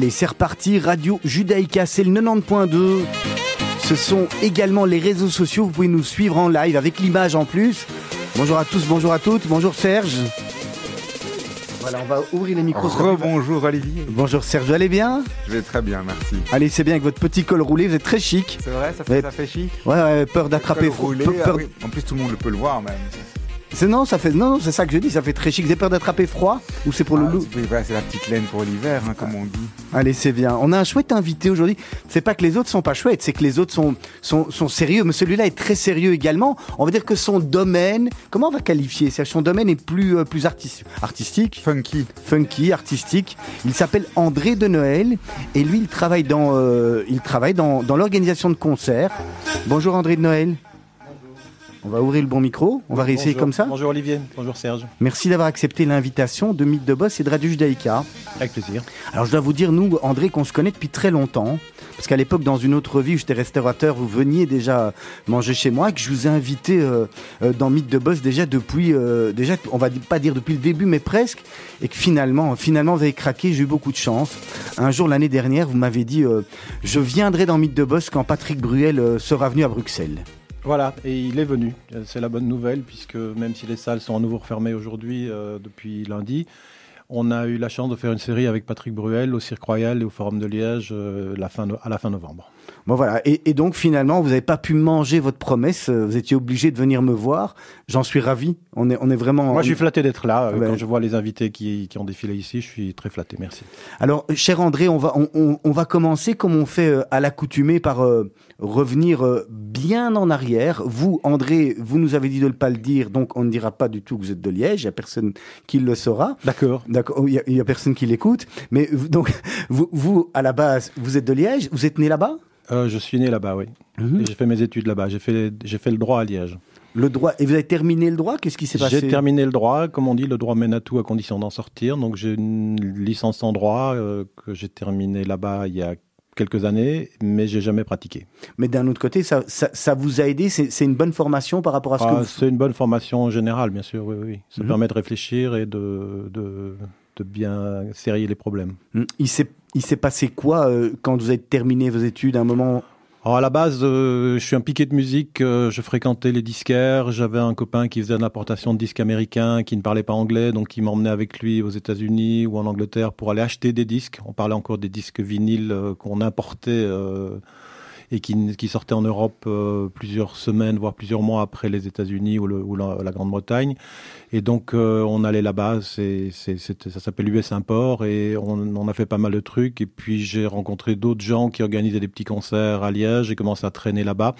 Allez, c'est reparti. Radio Judaïka, c'est le 90.2. Ce sont également les réseaux sociaux. Vous pouvez nous suivre en live avec l'image en plus. Bonjour à tous, bonjour à toutes. Bonjour Serge. Voilà, on va ouvrir les micros. Rebonjour Olivier. Bonjour Serge, vous allez bien? Je vais très bien, merci. Allez, c'est bien avec votre petit col roulé, vous êtes très chic. C'est vrai, ça fait, ça fait chic Ouais, ouais, peur d'attraper froid. Ah en plus, tout le monde peut le voir même. C'est non, ça fait non, c'est ça que je dis, ça fait très chic. Vous avez peur d'attraper froid ou c'est pour le ah, loup C'est la petite laine pour l'hiver, hein, comme on dit. Allez, c'est bien. On a un chouette invité aujourd'hui. C'est pas que les autres sont pas chouettes, c'est que les autres sont, sont, sont sérieux. Mais celui-là est très sérieux également. On va dire que son domaine, comment on va qualifier? Son domaine est plus, euh, plus artistique. Funky. Funky, artistique. Il s'appelle André de Noël et lui, il travaille dans, euh, il travaille dans, dans l'organisation de concerts. Bonjour André de Noël. On va ouvrir le bon micro, on va réessayer comme ça. Bonjour Olivier, bonjour Serge. Merci d'avoir accepté l'invitation de Mythe de Boss et de Radio Judaïka. Avec plaisir. Alors je dois vous dire, nous, André, qu'on se connaît depuis très longtemps. Parce qu'à l'époque, dans une autre vie où j'étais restaurateur, vous veniez déjà manger chez moi et que je vous ai invité euh, euh, dans Mythe de Boss déjà depuis, euh, déjà, on va pas dire depuis le début, mais presque. Et que finalement, finalement, vous avez craqué, j'ai eu beaucoup de chance. Un jour, l'année dernière, vous m'avez dit, je viendrai dans Mythe de Boss quand Patrick Bruel sera venu à Bruxelles. Voilà, et il est venu. C'est la bonne nouvelle, puisque même si les salles sont à nouveau refermées aujourd'hui, euh, depuis lundi, on a eu la chance de faire une série avec Patrick Bruel au Cirque Royal et au Forum de Liège euh, à la fin novembre. Bon voilà, et, donc finalement, vous n'avez pas pu manger votre promesse, euh, vous étiez obligé de venir me voir. J'en suis ravi. On est, on est vraiment. Moi, je suis flatté d'être là. Euh, quand je vois les invités qui, qui, ont défilé ici, je suis très flatté. Merci. Alors, cher André, on va, on, on, va commencer comme on fait euh, à l'accoutumée par revenir bien en arrière. Vous, André, vous nous avez dit de ne pas le dire, donc on ne dira pas du tout que vous êtes de Liège. Il n'y a personne qui le saura. D'accord. D'accord. Oh, il n'y a, a, personne qui l'écoute. Mais donc, vous, vous, à la base, vous êtes de Liège. Vous êtes né là-bas? Euh, je suis né là-bas, oui. Mhm. J'ai fait mes études là-bas. J'ai fait, j'ai fait le droit à Liège. Le droit. Et vous avez terminé le droit? Qu'est-ce qui s'est passé? J'ai terminé le droit. Comme on dit, le droit mène à tout à condition d'en sortir. Donc j'ai une licence en droit euh, que j'ai terminée là-bas il y a quelques années, mais j'ai jamais pratiqué. Mais d'un autre côté, ça, ça, vous a aidé? C'est une bonne formation par rapport à ce que ah, vous... C'est une bonne formation générale, bien sûr, oui, oui. Ça mhm. permet de réfléchir et de, de, de bien serrer les problèmes. Hmm. Il s'est passé quoi euh, quand vous avez terminé vos études à un moment? Alors à la base, euh, je suis un piqué de musique, euh, je fréquentais les disquaires, j'avais un copain qui faisait une importation de disques américains, qui ne parlait pas anglais, donc il m'emmenait avec lui aux États-Unis ou en Angleterre pour aller acheter des disques. On parlait encore des disques vinyles qu'on importait et qui, qui sortait en Europe euh, plusieurs semaines, voire plusieurs mois après les États-Unis ou, ou, la, Grande-Bretagne. Et donc euh, on allait là-bas, c'est, ça s'appelle US Import, et on, on, a fait pas mal de trucs. Et puis j'ai rencontré d'autres gens qui organisaient des petits concerts à Liège, j'ai commencé à traîner là-bas.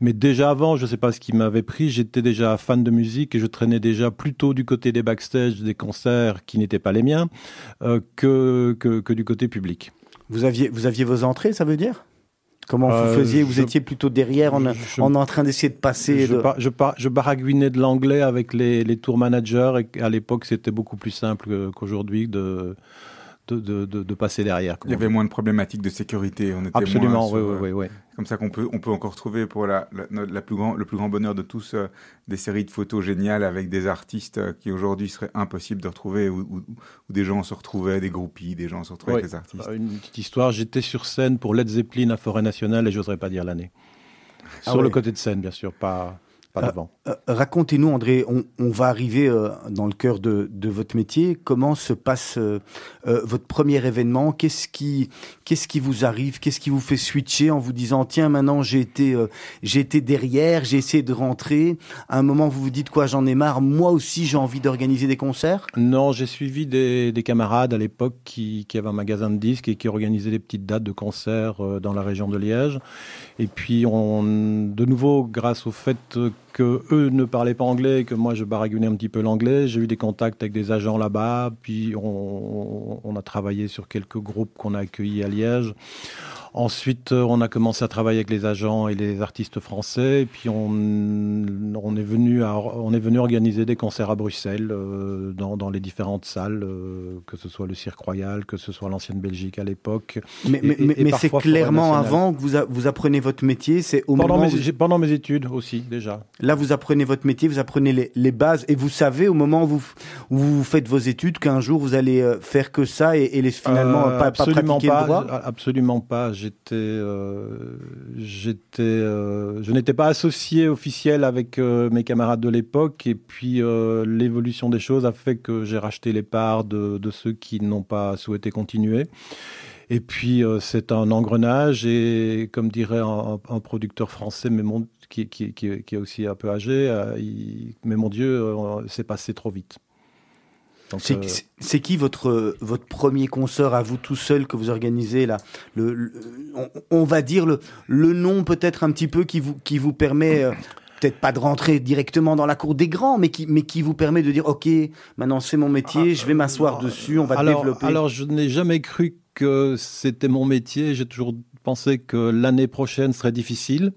Mais déjà avant, je ne sais pas ce qui m'avait pris, j'étais déjà fan de musique et je traînais déjà plutôt du côté des backstage, des concerts qui n'étaient pas les miens, euh, que, que, que du côté public. Vous aviez, vous aviez vos entrées, ça veut dire? Comment vous euh, faisiez Vous étiez plutôt derrière, en, en, train d'essayer de passer. Je, je, je, baragouinais de l'anglais avec les, les tour managers et à l'époque c'était beaucoup plus simple qu'aujourd'hui de, de, de, passer derrière. Il y avait moins de problématiques de sécurité. On était Absolument, oui, oui, oui, Comme ça qu'on peut, on peut encore trouver pour la, la, plus grand, le plus grand bonheur de tous euh, des séries de photos géniales avec des artistes euh, qui aujourd'hui seraient impossibles de retrouver, où, des gens se retrouvaient, des groupies, des gens se retrouvaient avec des artistes. Une petite histoire, j'étais sur scène pour Led Zeppelin à Forêt Nationale et j'oserais pas dire l'année. Ah sur le côté de scène, bien sûr, pas euh, euh, racontez-nous, André, on, va arriver euh, dans le cœur de, votre métier. Comment se passe votre premier événement? Qu'est-ce qui, qu'est-ce qui vous arrive? Qu'est-ce qui vous fait switcher en vous disant tiens, maintenant j'ai été, j'ai été derrière, j'ai essayé de rentrer. À un moment, vous vous dites quoi J'en ai marre. Moi aussi, j'ai envie d'organiser des concerts? Non, j'ai suivi des, camarades à l'époque qui, qui avaient un magasin de disques et qui organisaient des petites dates de concerts dans la région de Liège. Et puis, on, de nouveau, grâce au fait que eux ne parlaient pas anglais et que moi je baragouinais un petit peu l'anglais. J'ai eu des contacts avec des agents là-bas, puis on, a travaillé sur quelques groupes qu'on a accueillis à Liège. Ensuite, euh, on a commencé à travailler avec les agents et les artistes français. Et puis, on, on, est, venu à, on est venu organiser des concerts à Bruxelles, euh, dans, dans, les différentes salles, euh, que ce soit le Cirque Royal, que ce soit l'ancienne Belgique à l'époque. Mais, mais, mais c'est clairement avant que vous, vous apprenez votre métier C'est au pendant, moment mes, pendant mes études aussi, déjà. Là, vous apprenez votre métier, vous apprenez les, les bases. Et vous savez, au moment où vous, où vous faites vos études, qu'un jour, vous allez faire que ça et, et les, finalement pas, pas pratiquer pas, le droit Absolument pas j'étais, euh, j'étais, euh, je n'étais pas associé officiel avec euh, mes camarades de l'époque. Et puis l'évolution des choses a fait que j'ai racheté les parts de, ceux qui n'ont pas souhaité continuer. Et puis c'est un engrenage et comme dirait un, producteur français, mais mon, qui, qui, qui, est aussi un peu âgé, mais mon Dieu, c'est passé trop vite. Euh, c'est qui votre, votre premier concert à vous tout seul que vous organisez là? Le, on, va dire le, le nom peut-être un petit peu qui vous, qui vous permet... Euh, peut-être pas de rentrer directement dans la cour des grands, mais qui, mais qui vous permet de dire, OK, maintenant c'est mon métier, ah, je vais m'asseoir dessus, on va développer. Alors, je n'ai jamais cru que c'était mon métier. J'ai toujours pensé que l'année prochaine serait difficile.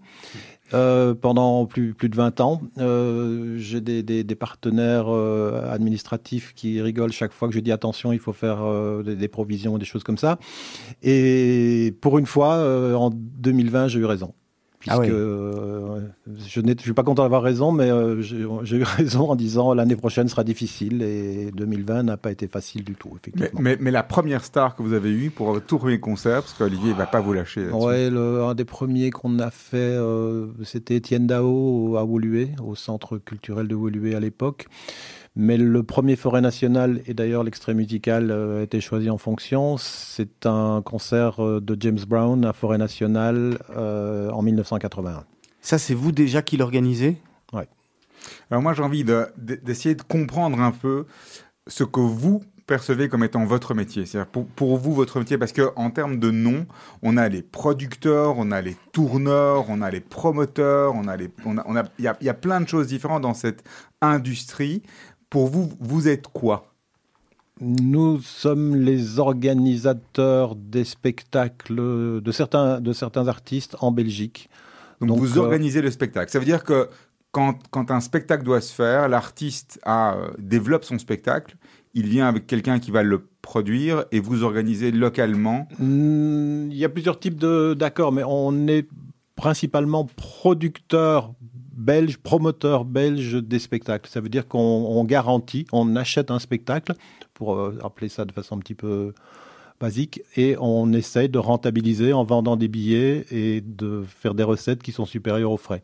Euh, pendant plus, plus de 20 ans. Euh, j'ai des, des, des, partenaires euh, administratifs qui rigolent chaque fois que je dis attention, il faut faire euh, des, des, provisions, des choses comme ça. Et pour une fois, euh, en 2020, j'ai eu raison. Ah oui. euh, je ne suis pas content d'avoir raison, mais euh, j'ai eu raison en disant l'année prochaine sera difficile et 2020 n'a pas été facile du tout, effectivement. Mais, mais, mais, la première star que vous avez eue pour votre tout premier concert, parce qu'Olivier ne va pas vous lâcher. Ouais, un des premiers qu'on a fait, euh, c'était Étienne Dao à Woluwe, au centre culturel de Woluwe à l'époque. Mais le premier forêt national, et d'ailleurs l'extrait musical euh, a été choisi en fonction, c'est un concert euh, de James Brown à Forêt nationale euh, en 1981. Ça, c'est vous déjà qui l'organisez? Oui. Alors moi, j'ai envie d'essayer de, de, comprendre un peu ce que vous percevez comme étant votre métier C'est-à-dire pour, pour, vous, votre métier, parce qu'en termes de nom, on a les producteurs, on a les tourneurs, on a les promoteurs, on a les, on a, on a, il y a, y a plein de choses différentes dans cette industrie. Pour vous, vous êtes quoi? Nous sommes les organisateurs des spectacles de certains, de certains artistes en Belgique. Donc, Donc vous euh... organisez le spectacle. Ça veut dire que quand, quand un spectacle doit se faire, l'artiste euh, développe son spectacle, il vient avec quelqu'un qui va le produire et vous organisez localement mmh, Il y a plusieurs types d'accords, mais on est principalement producteur belge, promoteur belge des spectacles. Ça veut dire qu'on garantit, on achète un spectacle, pour euh, appeler ça de façon un petit peu basique, et on essaye de rentabiliser en vendant des billets et de faire des recettes qui sont supérieures aux frais.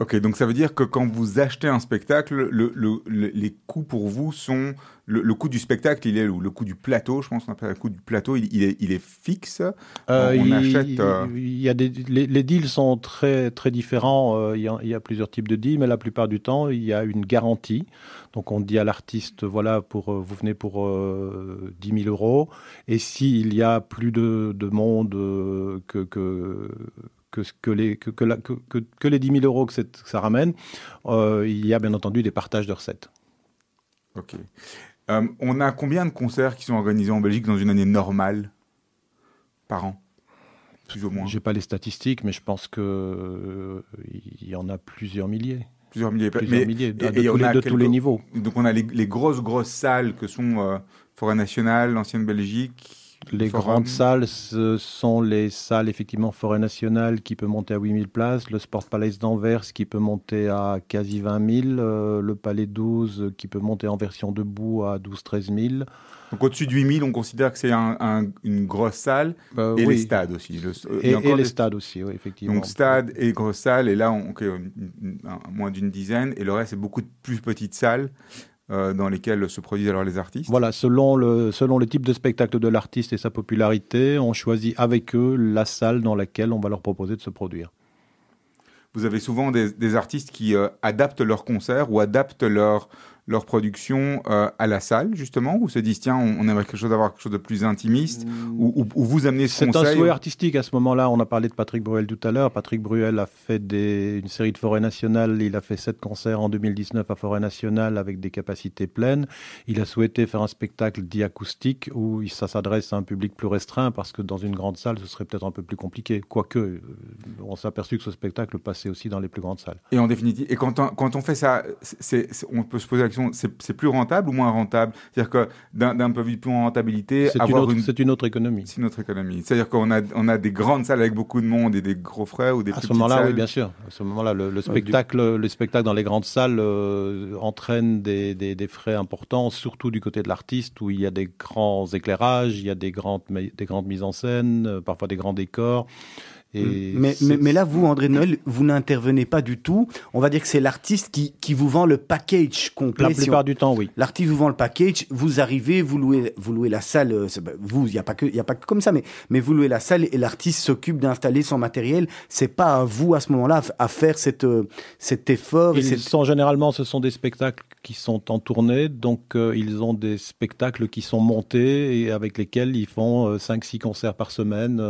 Ok, donc ça veut dire que quand vous achetez un spectacle, le, le, les coûts pour vous sont le, coût du spectacle, il est où? Le coût du plateau, je pense qu'on appelle le coût du plateau, il, il, est, il est, fixe? Euh, on il, achète. Euh... Il y a des, les, les, deals sont très très différents. Euh, il, y a, il, y a, plusieurs types de deals, mais la plupart du temps, il y a une garantie. Donc on dit à l'artiste, voilà, pour vous venez pour euh, 10 000 euros, et s'il y a plus de, de monde que, que que, que, les, que, que, la, que, que, les 10 000 euros que, ça ramène, euh, il y a bien entendu des partages de recettes. Ok. Euh, on a combien de concerts qui sont organisés en Belgique dans une année normale par an? Plus ou moins. J'ai pas les statistiques, mais je pense que euh, y en a plusieurs milliers. Plusieurs milliers. Plusieurs mais, milliers de, et, de, tous, les, de quelques, tous, les, niveaux. Donc on a les, les grosses grosses salles que sont euh, Forêt Nationale, l'ancienne Belgique, les grandes salles, ce sont les salles, effectivement, Forêt Nationale qui peut monter à 8000 places, le Sport Palace d'Anvers qui peut monter à quasi 20 000, euh, le Palais 12 qui peut monter en version debout à 12-13 000. Donc au-dessus de 8000, on considère que c'est un, un, une grosse salle euh, et oui. les stades aussi. Le, et, et les des... stades aussi, oui, effectivement. Donc stade et grosse salle, et là, on, okay, moins d'une dizaine, et le reste, c'est beaucoup de plus petites salles euh, dans lesquels se produisent alors les artistes Voilà, selon le, selon le type de spectacle de l'artiste et sa popularité, on choisit avec eux la salle dans laquelle on va leur proposer de se produire. Vous avez souvent des, des artistes qui euh, adaptent leurs concerts ou adaptent leur, leur production euh, à la salle, justement, ou se disent, tiens, on, aimerait quelque chose d'avoir quelque chose de plus intimiste, ou, vous amenez ce conseil C'est un souhait artistique à ce moment-là. On a parlé de Patrick Bruel tout à l'heure. Patrick Bruel a fait des, une série de Forêt Nationale. Il a fait sept concerts en 2019 à Forêt Nationale avec des capacités pleines. Il a souhaité faire un spectacle dit acoustique où ça s'adresse à un public plus restreint parce que dans une grande salle, ce serait peut-être un peu plus compliqué. Quoique, euh, on s'est aperçu que ce spectacle passait aussi dans les plus grandes salles. Et en définitive, et quand on, quand on fait ça, on peut se poser la question, c'est plus rentable ou moins rentable? C'est-à-dire que d'un point de vue de rentabilité, c'est une, autre, une... une autre économie. C'est une autre économie. C'est-à-dire qu'on a, on a des grandes salles avec beaucoup de monde et des gros frais ou des à ce moment-là, oui, bien sûr. À ce moment-là, le, spectacle, le spectacle dans les grandes salles euh, entraîne des, des, des, frais importants, surtout du côté de l'artiste, où il y a des grands éclairages, il y a des grandes, des grandes mises en scène, euh, parfois des grands décors. Mm. mais, mais, là, vous, André Noël, vous n'intervenez pas du tout. On va dire que c'est l'artiste qui, qui vous vend le package complet. La plupart du temps, oui. L'artiste vous vend le package, vous arrivez, vous louez, vous louez la salle. Euh, vous, il n'y a pas que, il a pas que comme ça, mais, mais vous louez la salle et l'artiste s'occupe d'installer son matériel. C'est pas à vous à ce moment-là à faire cette, euh, cet effort. Ils sont généralement, ce sont des spectacles qui sont en tournée, donc euh, ils ont des spectacles qui sont montés et avec lesquels ils font 5-6 concerts par semaine.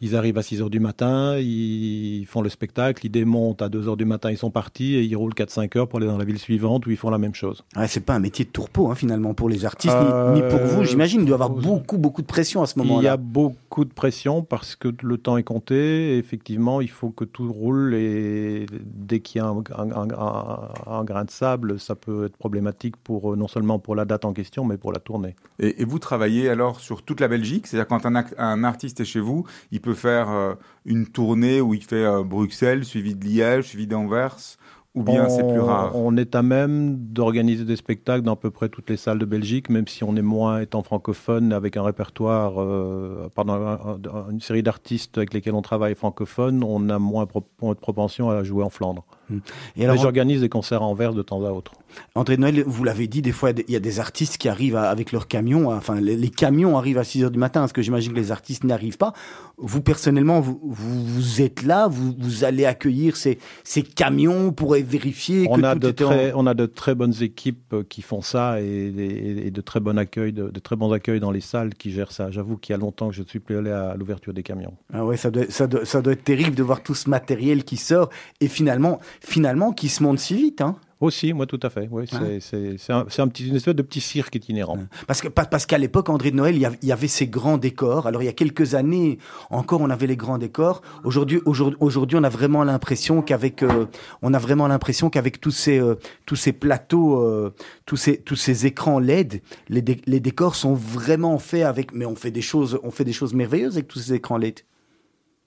ils arrivent à 6 heures du matin, ils font le spectacle, ils démontent à 2 heures du matin, ils sont partis et ils roulent 4-5 heures pour aller dans la ville suivante où ils font la même chose. Ouais, c'est pas un métier de tourpeau hein, finalement pour les artistes, ni, pour vous, j'imagine. Il doit y avoir euh, beaucoup, beaucoup de pression à ce moment-là. Il y a beaucoup de pression parce que le temps est compté. Et effectivement, il faut que tout roule et dès qu'il y a un, grain de sable, ça peut être problématique pour euh, non seulement pour la date en question, mais pour la tournée. Et, vous travaillez alors sur toute la Belgique, c'est-à-dire quand un, artiste est chez vous, il peut faire euh, une tournée où il fait euh, Bruxelles, suivi de Liège, suivi d'Anvers ou bien c'est plus rare On est à même d'organiser des spectacles dans à peu près toutes les salles de Belgique, même si on est moins étant francophone, avec un répertoire, euh, pardon, une série d'artistes avec lesquels on travaille francophone, on a moins de propension à jouer en Flandre. Hmm. Et alors, j'organise des concerts en verre de temps à autre. André Noël, vous l'avez dit, des fois, il y a des artistes qui arrivent avec leurs camions. Enfin, les, camions arrivent à 6 heures du matin, parce que j'imagine que les artistes n'arrivent pas. Vous, personnellement, vous, vous, êtes là, vous, vous allez accueillir ces, ces camions pour vérifier on que a tout de très, On a de très bonnes équipes euh, qui font ça et, de très bons accueils, de, très bons accueils dans les salles qui gèrent ça. J'avoue qu'il y a longtemps que je ne suis plus allé à l'ouverture des camions. Ah ouais, ça doit, ça, doit, ça doit être terrible de voir tout ce matériel qui sort et finalement, finalement qui se monte si vite. Hein. Aussi, moi tout à fait. Oui, c'est un, un, petit, une espèce de petit cirque itinérant. Parce que parce qu'à l'époque, André de Noël, il y, avait ces grands décors. Alors il y a quelques années encore, on avait les grands décors. Aujourd'hui, aujourd'hui, on a vraiment l'impression qu'avec, euh, on a vraiment l'impression qu'avec tous ces euh, tous ces plateaux, euh, tous ces tous ces écrans LED, les, les décors sont vraiment faits avec. Mais on fait des choses, on fait des choses merveilleuses avec tous ces écrans LED.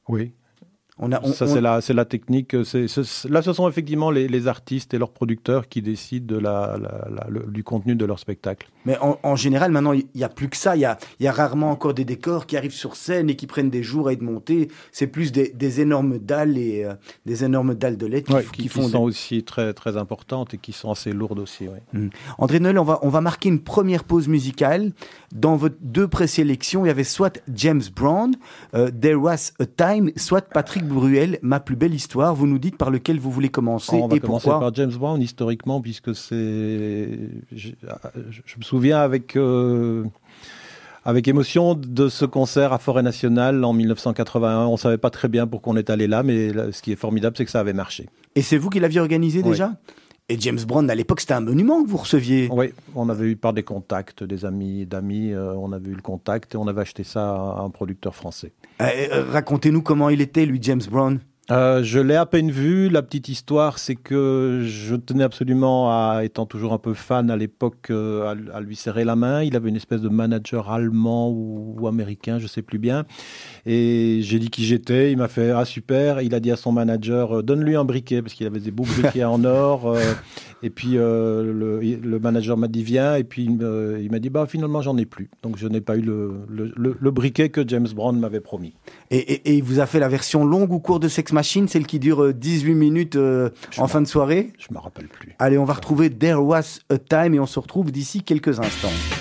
Oui, ça, c'est la, la, technique. là, ce sont effectivement les, artistes et leurs producteurs qui décident de la, du contenu de leur spectacle. Mais en, général, maintenant, il n'y a plus que ça. Il y a, y a, rarement encore des décors qui arrivent sur scène et qui prennent des jours à être montés. C'est plus des, énormes dalles et euh, des énormes dalles de LED qui, font sont aussi très, très importantes et qui sont assez lourdes aussi. Mmh. André Noël, on va, on va marquer une première pause musicale. Dans vos deux présélections, il y avait soit James Brown, euh, There Was a Time, soit Patrick Bruel, Ma plus belle histoire. Vous nous dites par lequel vous voulez commencer On va commencer par James Brown historiquement, puisque c'est. Je, me souviens avec. Euh, avec émotion de ce concert à Forêt Nationale en 1981. On ne savait pas très bien pourquoi on est allé là, mais ce qui est formidable, c'est que ça avait marché. Et c'est vous qui l'aviez organisé déjà? Et James Brown, à l'époque, c'était un monument que vous receviez. Oui, on avait eu par des contacts, des amis d'amis, euh, on avait eu le contact et on avait acheté ça à un producteur français. Euh, euh, racontez-nous comment il était, lui, James Brown. Euh, je l'ai à peine vu. La petite histoire, c'est que je tenais absolument à, étant toujours un peu fan à l'époque, euh, à, lui serrer la main. Il avait une espèce de manager allemand ou, américain, je sais plus bien. Et j'ai dit qui j'étais. Il m'a fait ah super. Il a dit à son manager euh, donne-lui un briquet parce qu'il avait des beaux briquets en or. et puis le, manager m'a dit viens. Et puis il m'a dit bah finalement j'en ai plus. Donc je n'ai pas eu le, le, briquet que James Brown m'avait promis. Et, et, et, il vous a fait la version longue ou courte de Sex Machine, celle qui dure 18 euh, minutes euh, en fin de soirée Je me rappelle plus. Allez, on va retrouver There Was a Time et on se retrouve d'ici quelques instants.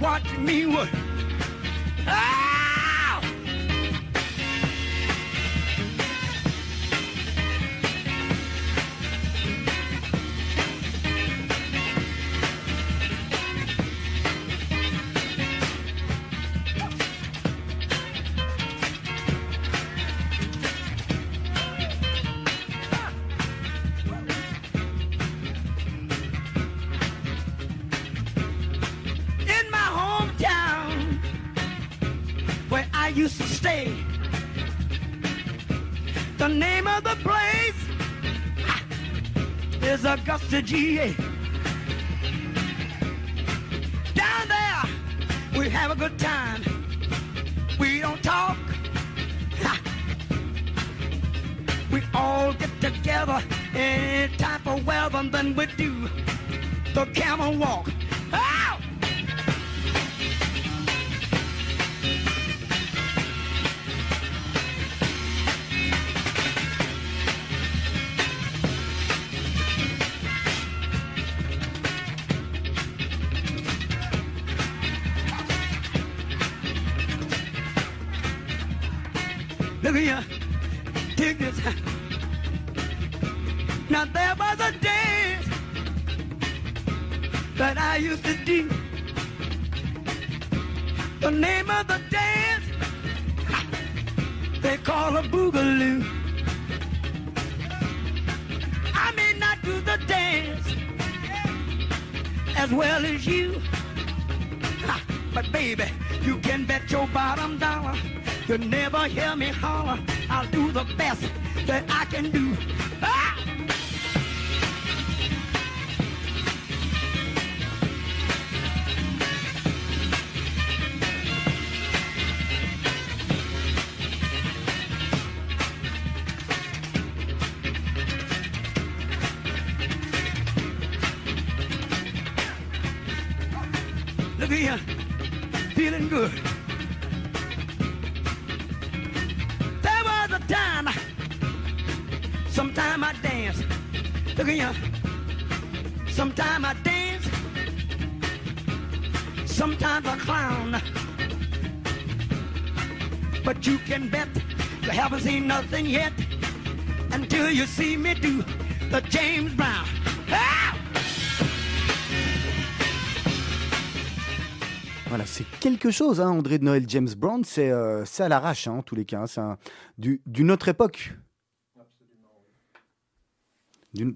watching me work. the GA. But baby, you can bet your bottom dollar. You'll never hear me holler. I'll do the best that I can do. good. There was a time, sometime I danced. Look at you. Sometime I dance, sometimes I clown. But you can bet you haven't seen nothing yet until you see me do the James Brown. C'est quelque chose, hein, André de Noël, James Brown, c'est euh, à l'arrache, hein, en tous les cas. Hein, c'est d'une autre époque. Absolument.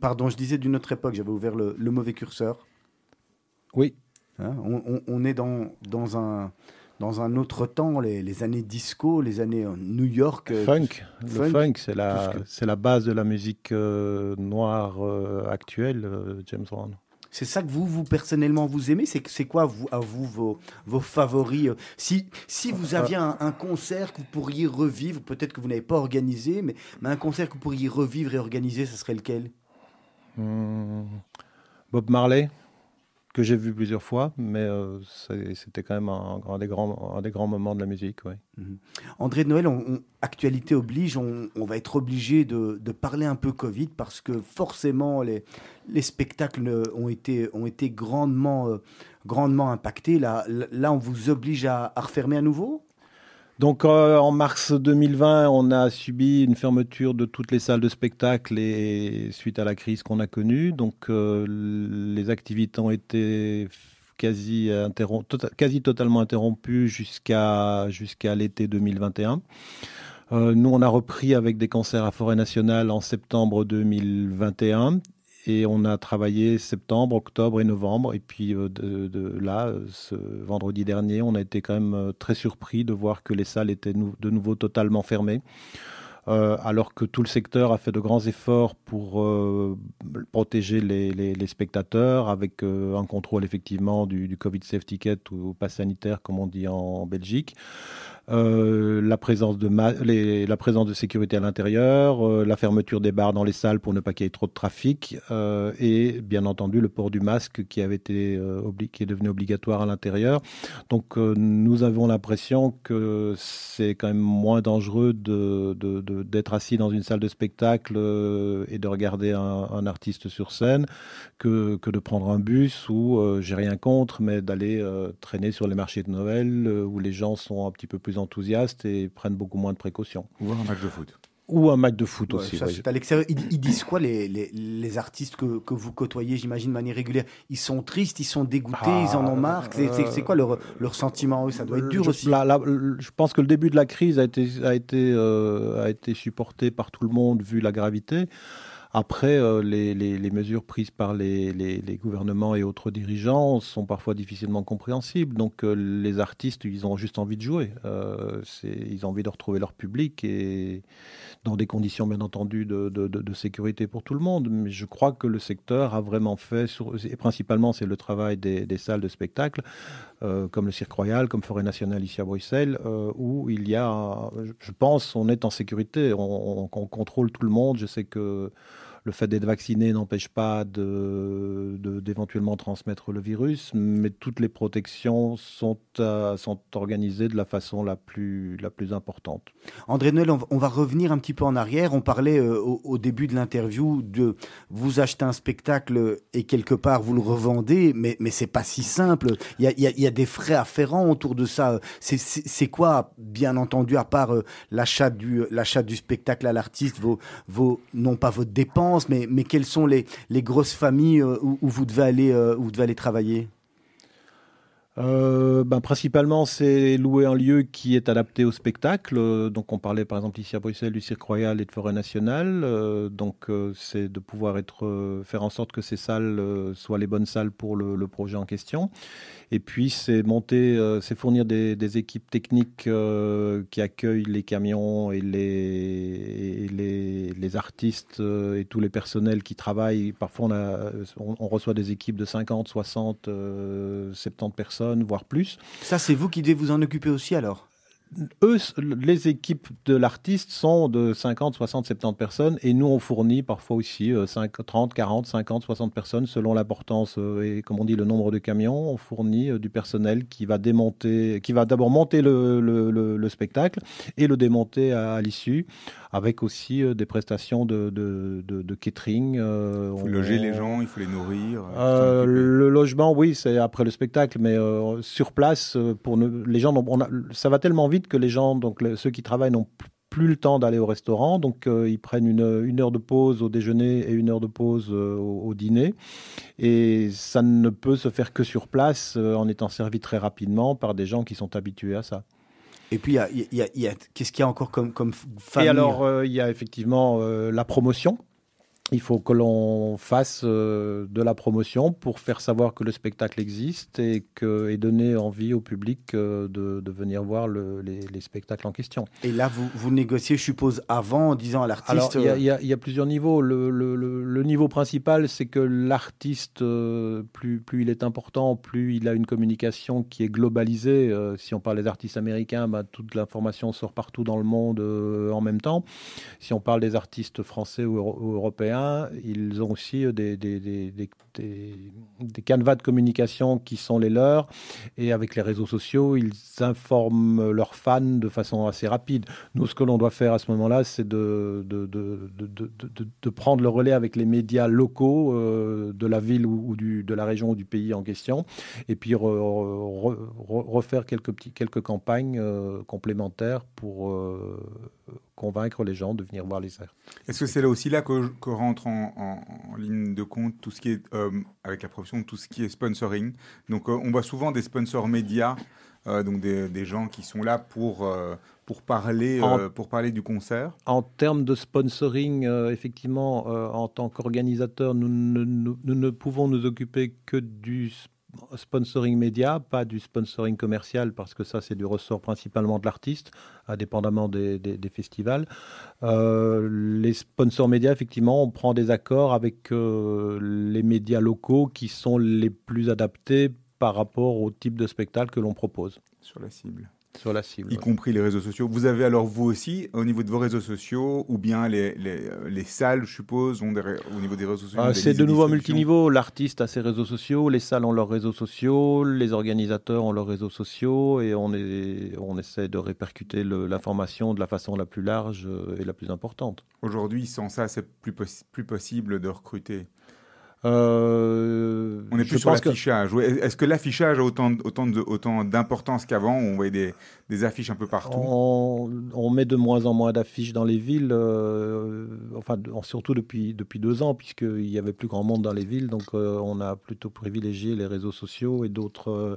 Pardon, je disais d'une autre époque, j'avais ouvert le, mauvais curseur. Oui. Hein, on, on, est dans, dans un, dans un autre temps, les, années disco, les années euh, New York. Euh, funk. le funk, c'est la, la base de la musique euh, noire actuelle, James Brown. C'est ça que vous, vous personnellement, vous aimez? C'est, quoi, vous, à vous, vos, vos favoris si, si vous aviez un, concert que vous pourriez revivre, peut-être que vous n'avez pas organisé, mais, mais, un concert que vous pourriez revivre et organiser, ce serait lequel? Hmm. Bob Marley que j'ai vu plusieurs fois, mais euh, c'était quand même un, des grands, un des grands moments de la musique. Mhm. André de Noël, on, actualité oblige, on, va être obligé de, parler un peu Covid parce que forcément les, les spectacles ont été, ont été grandement, euh, grandement impactés. Là, là, on vous oblige à refermer à nouveau? Donc euh, en mars 2020, on a subi une fermeture de toutes les salles de spectacle et suite à la crise qu'on a connue. Donc euh, les activités ont été quasi, tota- quasi totalement interrompu jusqu'à jusqu'à l'été 2021. Euh, nous, on a repris avec des concerts à Forêt Nationale en septembre 2021 et on a travaillé septembre, octobre et novembre. Et puis euh, de, de là, ce vendredi dernier, on a été quand même euh, très surpris de voir que les salles étaient de nouveau totalement fermées. Euh, alors que tout le secteur a fait de grands efforts pour euh, protéger les, les- les spectateurs avec euh, un contrôle effectivement du, du Covid Safe Ticket ou pass sanitaire comme on dit en Belgique. Euh, la, présence de la présence de sécurité à l'intérieur, euh, la fermeture des bars dans les salles pour ne pas qu'il y ait trop de trafic, euh, et bien entendu le port du masque qui avait été qui est devenu obligatoire à l'intérieur. Donc nous avons l'impression que c'est quand même moins dangereux de, de- de- d'être assis dans une salle de spectacle et de regarder un, artiste sur scène que, que de prendre un bus ou j'ai rien contre, mais d'aller traîner sur les marchés de Noël où les gens sont un petit peu plus enthousiastes et prennent beaucoup moins de précautions. Ou un match de foot. Ou un match de foot Ouais, aussi. ça, ouais. c'est à l'extérieur. Ils, ils disent quoi les, les, les artistes que, que vous côtoyez, j'imagine, de manière régulière? Ils sont tristes, ils sont dégoûtés, Ah, ils en ont marre? C'est c'est- c'est quoi leur, leur sentiment Ça doit être dur je, aussi. je pense que le début de la crise a été, a été, euh, a été supporté par tout le monde vu la gravité. Après, euh, les, mesures prises par les, gouvernements et autres dirigeants sont parfois difficilement compréhensibles. Donc, euh, les artistes, ils ont juste envie de jouer. Euh, ils ont envie de retrouver leur public et dans des conditions, bien entendu, de, sécurité pour tout le monde. Mais je crois que le secteur a vraiment fait, et principalement, c'est le travail des, salles de spectacle, comme le Cirque Royal, comme Forêt Nationale ici à Bruxelles, où il y a, je- pense, on est en sécurité, on- on contrôle tout le monde. Je sais que le fait d'être vacciné n'empêche pas d'éventuellement transmettre le virus, mais toutes les protections sont, euh, sont organisées de la façon la plus, importante. André Noël, on va, revenir un petit peu en arrière. On parlait euh, au, début de l'interview de vous achetez un spectacle et quelque part vous le revendez, mais, mais c'est pas si simple. Il y a, des frais afférents autour de ça. C'est- quoi, bien entendu, à part euh, l'achat du, spectacle à l'artiste, vos, non pas vos dépenses, mais, quelles sont les, grosses familles euh, où, où vous devez aller, euh, où vous devez aller travailler? Euh, ben, principalement, c'est louer un lieu qui est adapté au spectacle. Donc, on parlait par exemple ici à Bruxelles du Cirque Royal et de Forêt Nationale. Donc, c'est de pouvoir être, faire en sorte que ces salles soient les bonnes salles pour le projet en question. Et puis, c'est monter, euh, c'est fournir des, équipes techniques euh, qui accueillent les camions et les, les, artistes euh, et tous les personnels qui travaillent. Parfois, on, reçoit des équipes de 50, 60, euh, 70 personnes, voire plus. Ça, c'est vous qui devez vous en occuper aussi alors? Eux, les équipes de l'artiste sont de 50, 60, 70 personnes et nous, on fournit parfois aussi euh, 5, 30, 40, 50, 60 personnes selon l'importance euh, et, comme on dit, le nombre de camions. On fournit euh, du personnel qui va démonter, qui va d'abord monter le, le- le- le spectacle et le démonter à l'issue avec aussi euh, des prestations de, de, de- de catering. euh, Il faut on- loger les gens, il faut les nourrir. euh, le logement, oui, c'est après le spectacle, mais sur place, pour ne, les gens, n'ont- on a- ça va tellement vite que les gens, donc ceux qui travaillent, n'ont plus le temps d'aller au restaurant, donc euh, ils prennent une, une heure de pause au déjeuner et une heure de pause euh, au, au dîner, et ça ne peut se faire que sur place euh, en étant servi très rapidement par des gens qui sont habitués à ça. Et puis, il y a, qu'est-ce qu'il y a encore comme, comme famille Et alors, euh, il y a effectivement euh, la promotion. Il faut que l'on fasse euh, de la promotion pour faire savoir que le spectacle existe et, que, et donner envie au public euh, de, de venir voir le- les, les spectacles en question. Et là, vous, vous négociez, je suppose, avant, en disant à l'artiste. il y, a- euh, il y a- il y a plusieurs niveaux. Le, le- le- le niveau principal, c'est que l'artiste, euh, plus, plus il est important, plus il a une communication qui est globalisée. Si on parle des artistes américains, bah, toute l'information sort partout dans le monde en même temps. Si on parle des artistes français ou européens, ils ont aussi euh, des, des, canevas de communication qui sont les leurs. Et avec les réseaux sociaux, ils informent leurs fans de façon assez rapide. Nous, ce que l'on doit faire à ce moment-là, c'est de, prendre le relais avec les médias locaux euh, de la ville ou, de la région ou du pays en question, et puis re- re- re- refaire quelques, campagnes euh, complémentaires pour convaincre les gens de venir voir les cerfs. Est-ce que c'est là aussi là que, que rentre en, en- en ligne de compte tout ce qui est, euh, avec la profession, tout ce qui est sponsoring? Donc euh, on voit souvent des sponsors médias, euh, donc des, des gens qui sont là pour, pour, parler, En- pour parler du concert. En termes de sponsoring, effectivement, en tant qu'organisateur, nous, ne- nous- nous ne pouvons nous occuper que du s- sponsoring média, pas du sponsoring commercial, parce que ça, c'est du ressort principalement de l'artiste, indépendamment des, des- festivals. Euh, les sponsors médias, effectivement, on prend des accords avec euh, les médias locaux qui sont les plus adaptés par rapport au type de spectacle que l'on propose sur la cible. Sur la cible. y compris les réseaux sociaux. Vous avez alors vous aussi, au niveau de vos réseaux sociaux, ou bien les, les, euh, les salles, je suppose, ont des au niveau des réseaux sociaux Ah, c'est de nouveau multiniveau. L'artiste a ses réseaux sociaux, les salles ont leurs réseaux sociaux, les organisateurs ont leurs réseaux sociaux et on, est, on essaie de répercuter l'information de la façon la plus large euh, et la plus importante. Aujourd'hui, sans ça, c'est plus, possi- plus possible de recruter. Euh, On n'est plus sur que- l'affichage. Est-ce que l'affichage a autant, autant, de, autant d'importance qu'avant On voyait des, des affiches un peu partout. On, on met de moins en moins d'affiches dans les villes, euh, enfin surtout depuis, depuis deux ans, puisqu'il y avait plus grand monde dans les villes, donc euh, on a plutôt privilégié les réseaux sociaux et d'autres euh,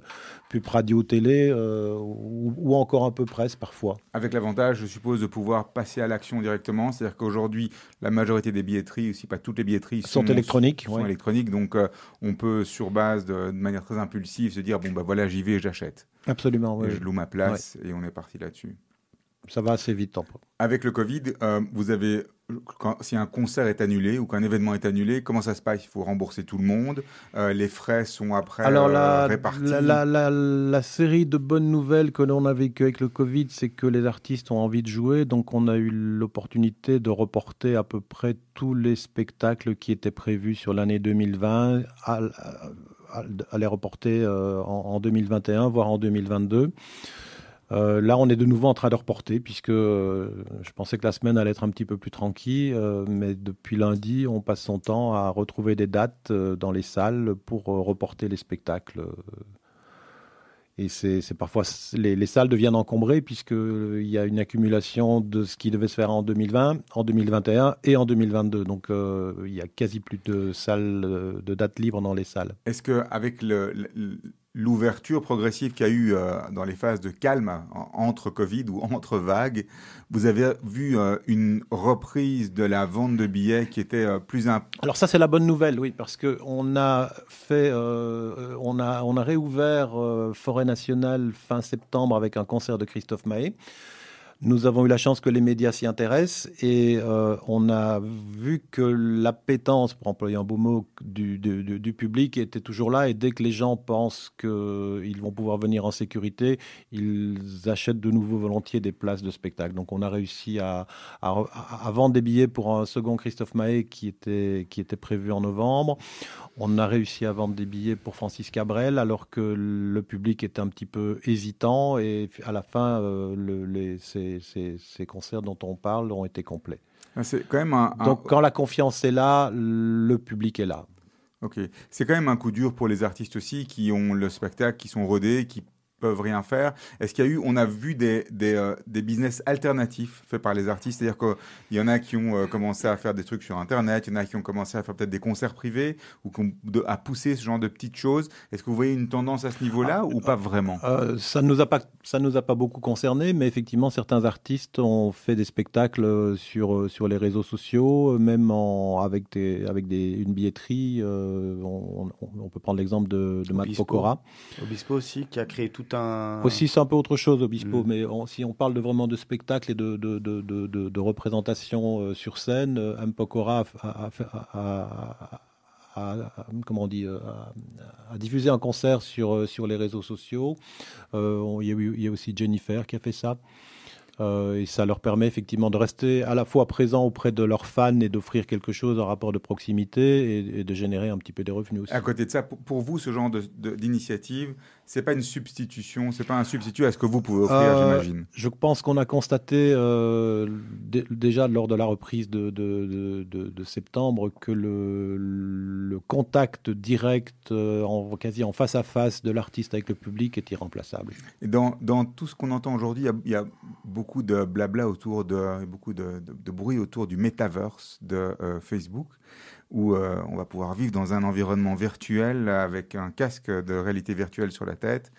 pubs radio, télé, euh, ou, ou encore un peu presse parfois. Avec l'avantage, je suppose, de pouvoir passer à l'action directement. C'est-à-dire qu'aujourd'hui, la majorité des billetteries, aussi pas toutes les billetteries, Sont électroniques, sont ouais. électroniques. Donc, on peut, sur base de, de manière très impulsive, se dire bon, bah voilà, j'y vais, j'achète. Absolument, oui. Et je loue ma place et on est parti là-dessus. Ça va assez vite. en- Avec le Covid, euh, vous avez, quand, si un concert est annulé ou qu'un événement est annulé, comment ça se passe? Il faut rembourser tout le monde. Euh, les frais sont après Alors euh, répartis? la, la, la- la série de bonnes nouvelles que l'on a vécues avec le Covid, c'est que les artistes ont envie de jouer, donc on a eu l'opportunité de reporter à peu près tous les spectacles qui étaient prévus sur l'année 2020, à, à- à les reporter euh, en, en 2021, voire en 2022. Euh, là, on est de nouveau en train de reporter, puisque euh, je pensais que la semaine allait être un petit peu plus tranquille, mais depuis lundi, on passe son temps à retrouver des dates dans les salles pour reporter les spectacles. Euh. Et c'est parfois les, les salles deviennent encombrées puisqu'il y a une accumulation de ce qui devait se faire en 2020, en 2021 et en 2022. Donc euh, il y a quasi plus de salles, euh, de dates libres dans les salles. Est-ce que avec le- le- l'ouverture progressive qu'il y a eu euh, dans les phases de calme en- entre Covid ou entre vagues, vous avez vu euh, une reprise de la vente de billets qui était euh, plus imp- Alors ça c'est la bonne nouvelle, oui, parce que on a fait, on a on a réouvert Forêt Nationale fin septembre avec un concert de Christophe Mahé. Nous avons eu la chance que les médias s'y intéressent et euh, on a vu que l'appétence, pour employer un beau mot, du, public était toujours là. Et dès que les gens pensent qu'ils vont pouvoir venir en sécurité, ils achètent de nouveau volontiers des places de spectacle. Donc on a réussi à, à re- à- à vendre des billets pour un second Christophe Mahé qui était, qui était prévu en novembre. On a réussi à vendre des billets pour Francis Cabrel alors que le public était un petit peu hésitant et à la fin, euh, le- les, ces- ces concerts dont on parle ont été complets. C'est quand même un, un- Donc quand la confiance est là, le public est là. ok. C'est quand même un coup dur pour les artistes aussi qui ont le spectacle, qui sont rodés, qui peuvent rien faire. Est-ce qu'il y a eu, on a vu des, des, euh, des business alternatifs faits par les artistes, c'est-à-dire qu'il y en a qui ont euh, commencé à faire des trucs sur Internet, il y en a qui ont commencé à faire peut-être des concerts privés ou qui ont de- à pousser ce genre de petites choses. Est-ce que vous voyez une tendance à ce niveau-là ou pas vraiment? Euh, ça ne nous a pas ça nous a pas beaucoup concerné, mais effectivement certains artistes ont fait des spectacles sur sur les réseaux sociaux, même en, avec des avec des une billetterie. euh, on, on- on peut prendre l'exemple de, de Matt Obispo. Pokora. Obispo aussi, qui a créé tout un. Aussi, c'est un peu autre chose, Obispo, Mm. mais on- si on parle de vraiment de spectacle et de, de, de, de, de- de représentation euh, sur scène, euh, M. Pokora a, a- a- a- a- a- comment on dit, euh, a, a diffusé un concert sur, euh, sur les réseaux sociaux. Euh, on- Il y, a y aussi Jennifer qui a fait ça. Euh, et ça leur permet effectivement de rester à la fois présent auprès de leurs fans et d'offrir quelque chose en rapport de proximité et, et de générer un petit peu des revenus aussi. À côté de ça, pour, pour vous, ce genre d'initiative, c'est pas une substitution, c'est pas un substitut à ce que vous pouvez offrir, Euh, j'imagine. Je pense qu'on a constaté euh, dé- déjà lors de la reprise de, de- de- de- de septembre que le, le contact direct, euh, en, quasi en face à face de l'artiste avec le public est irremplaçable. Et dans, dans tout ce qu'on entend aujourd'hui, il y a- il y, a beaucoup de blabla autour de, beaucoup de, bruit autour du metaverse de Facebook, où euh, on va pouvoir vivre dans un environnement virtuel avec un casque de réalité virtuelle sur la tête.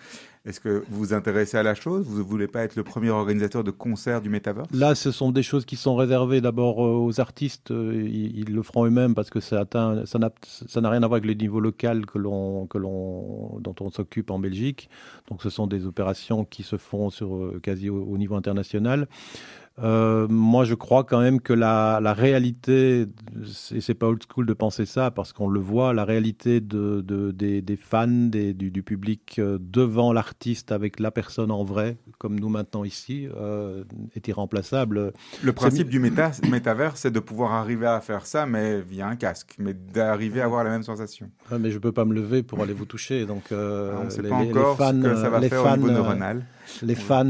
Est-ce que vous vous intéressez à la chose? Vous ne voulez pas être le premier organisateur de concerts du metaverse Là, ce sont des choses qui sont réservées d'abord euh, aux artistes. euh, Ils, le feront eux-mêmes parce que ça n'a, rien à voir avec le niveau local que l'on, dont on s'occupe en Belgique. Donc, ce sont des opérations qui se font quasi au niveau international. Euh, moi, je crois quand même que la, la réalité, et c'est pas old school de penser ça, parce qu'on le voit, la réalité de, de- des, des fans, des- du, du public euh, devant l'artiste avec la personne en vrai, comme nous maintenant ici, euh, est irremplaçable. Le principe du méta, métavers, c'est de pouvoir arriver à faire ça, mais via un casque, mais d'arriver à avoir la même sensation. Ouais, mais je peux pas me lever pour aller vous toucher, donc Alors, on ne sait les- pas les- fans, ce que ça va les faire fans, au niveau neuronal. Les fans,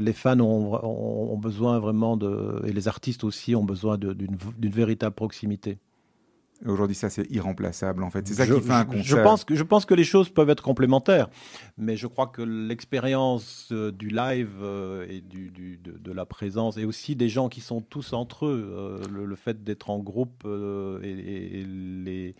les fans ont, ont- ont besoin vraiment de, et les artistes aussi ont besoin d'une véritable proximité. Aujourd'hui, ça, c'est irremplaçable, en fait. C'est ça Je- qui fait un concert. Je pense, que, je pense que les choses peuvent être complémentaires, mais je crois que l'expérience euh, du live euh, et du, du- de, de la présence, et aussi des gens qui sont tous entre eux, euh, le, le fait d'être en groupe et, et- et les,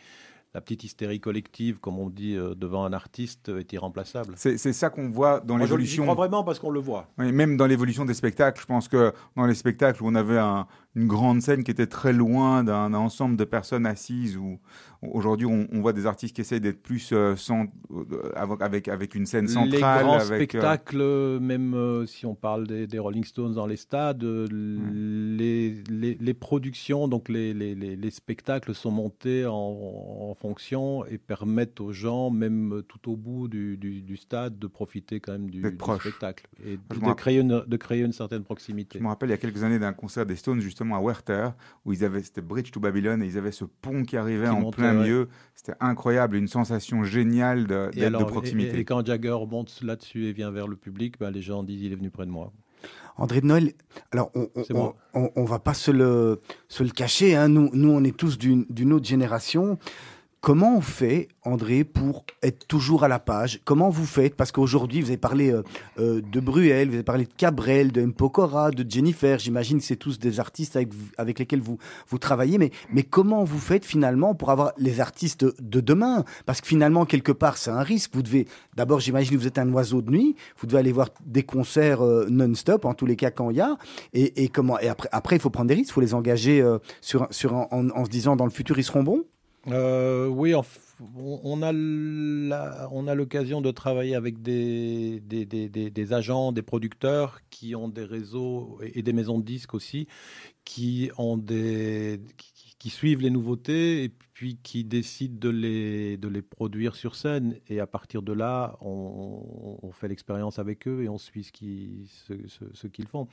la petite hystérie collective, comme on dit, euh, devant un artiste est irremplaçable. C'est ça qu'on voit dans Moi, je- l'évolution. crois vraiment parce qu'on le voit. Oui, même dans l'évolution des spectacles, je pense que dans les spectacles où on avait un- une grande scène qui était très loin d'un ensemble de personnes assises, où aujourd'hui on, on voit des artistes qui essayent d'être plus euh, euh, avec, avec, une scène centrale. les grands avec, euh, spectacles, euh, même euh, si on parle des, des Rolling Stones dans les stades, les, les, les productions, donc les, les, les, les spectacles sont montés en, en fonction et permettent aux gens, même tout au bout du, du, du stade, de profiter quand même du, spectacle et de, créer une, de créer une certaine proximité. Je me rappelle il y a quelques années d'un concert des Stones justement à Werther où ils avaient c'était Bridge to Babylon et ils avaient ce pont qui arrivait Qui en montait, plein ouais. milieu. C'était incroyable, une sensation géniale d'être de proximité. et- et quand Jagger monte là-dessus et vient vers le public, ben, les gens disent il est venu près de moi. André de Noël, alors on, on, va pas se le, se le cacher, hein, nous, nous on est tous d'une d'une autre génération. Comment on fait, André, pour être toujours à la page? Comment vous faites? Parce qu'aujourd'hui, vous avez parlé euh, euh, de Bruel, vous avez parlé de Cabrel, de Mpokora, de Jennifer. J'imagine que c'est tous des artistes avec, avec lesquels vous, vous travaillez. Mais, mais comment vous faites finalement pour avoir les artistes de demain? Parce que finalement, quelque part, c'est un risque. Vous devez, d'abord, j'imagine que vous êtes un oiseau de nuit. Vous devez aller voir des concerts euh, non-stop, en tous les cas quand il y a. Et, et comment Et après, après, il faut prendre des risques. Il faut les engager euh, sur, sur, en- en se disant, dans le futur, ils seront bons? Euh, oui, on a on a l'occasion de travailler avec des, des, des- des- agents, des producteurs qui ont des réseaux et des maisons de disques aussi, qui ont des qui, suivent les nouveautés et puis qui décident de les de les produire sur scène. Et à partir de là, on, fait l'expérience avec eux et on suit ce qu'ils font.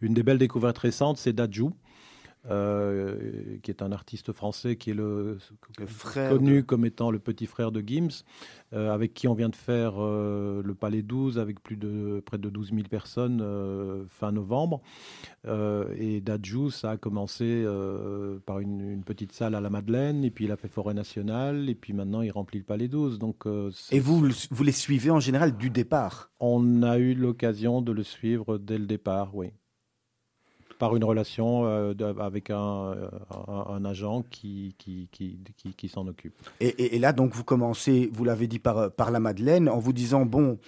Une des belles découvertes récentes, c'est Dajou. Euh, qui est un artiste français qui est le, Le frère connu de- comme étant le petit frère de Gims, euh, avec qui on vient de faire euh, le Palais 12 avec plus de près de 12 000 personnes euh, fin novembre. Euh, et Dadju, ça a commencé euh, par une, une petite salle à la Madeleine, et puis il a fait Forêt Nationale, et puis maintenant il remplit le Palais 12. Donc euh, Et vous, vous les suivez en général du départ? On a eu l'occasion de le suivre dès le départ, oui. Par une relation euh, avec un, euh, un- un agent qui, qui, s'en occupe. Et, là, donc, vous commencez, vous l'avez dit par, par la Madeleine, en vous disant, bon,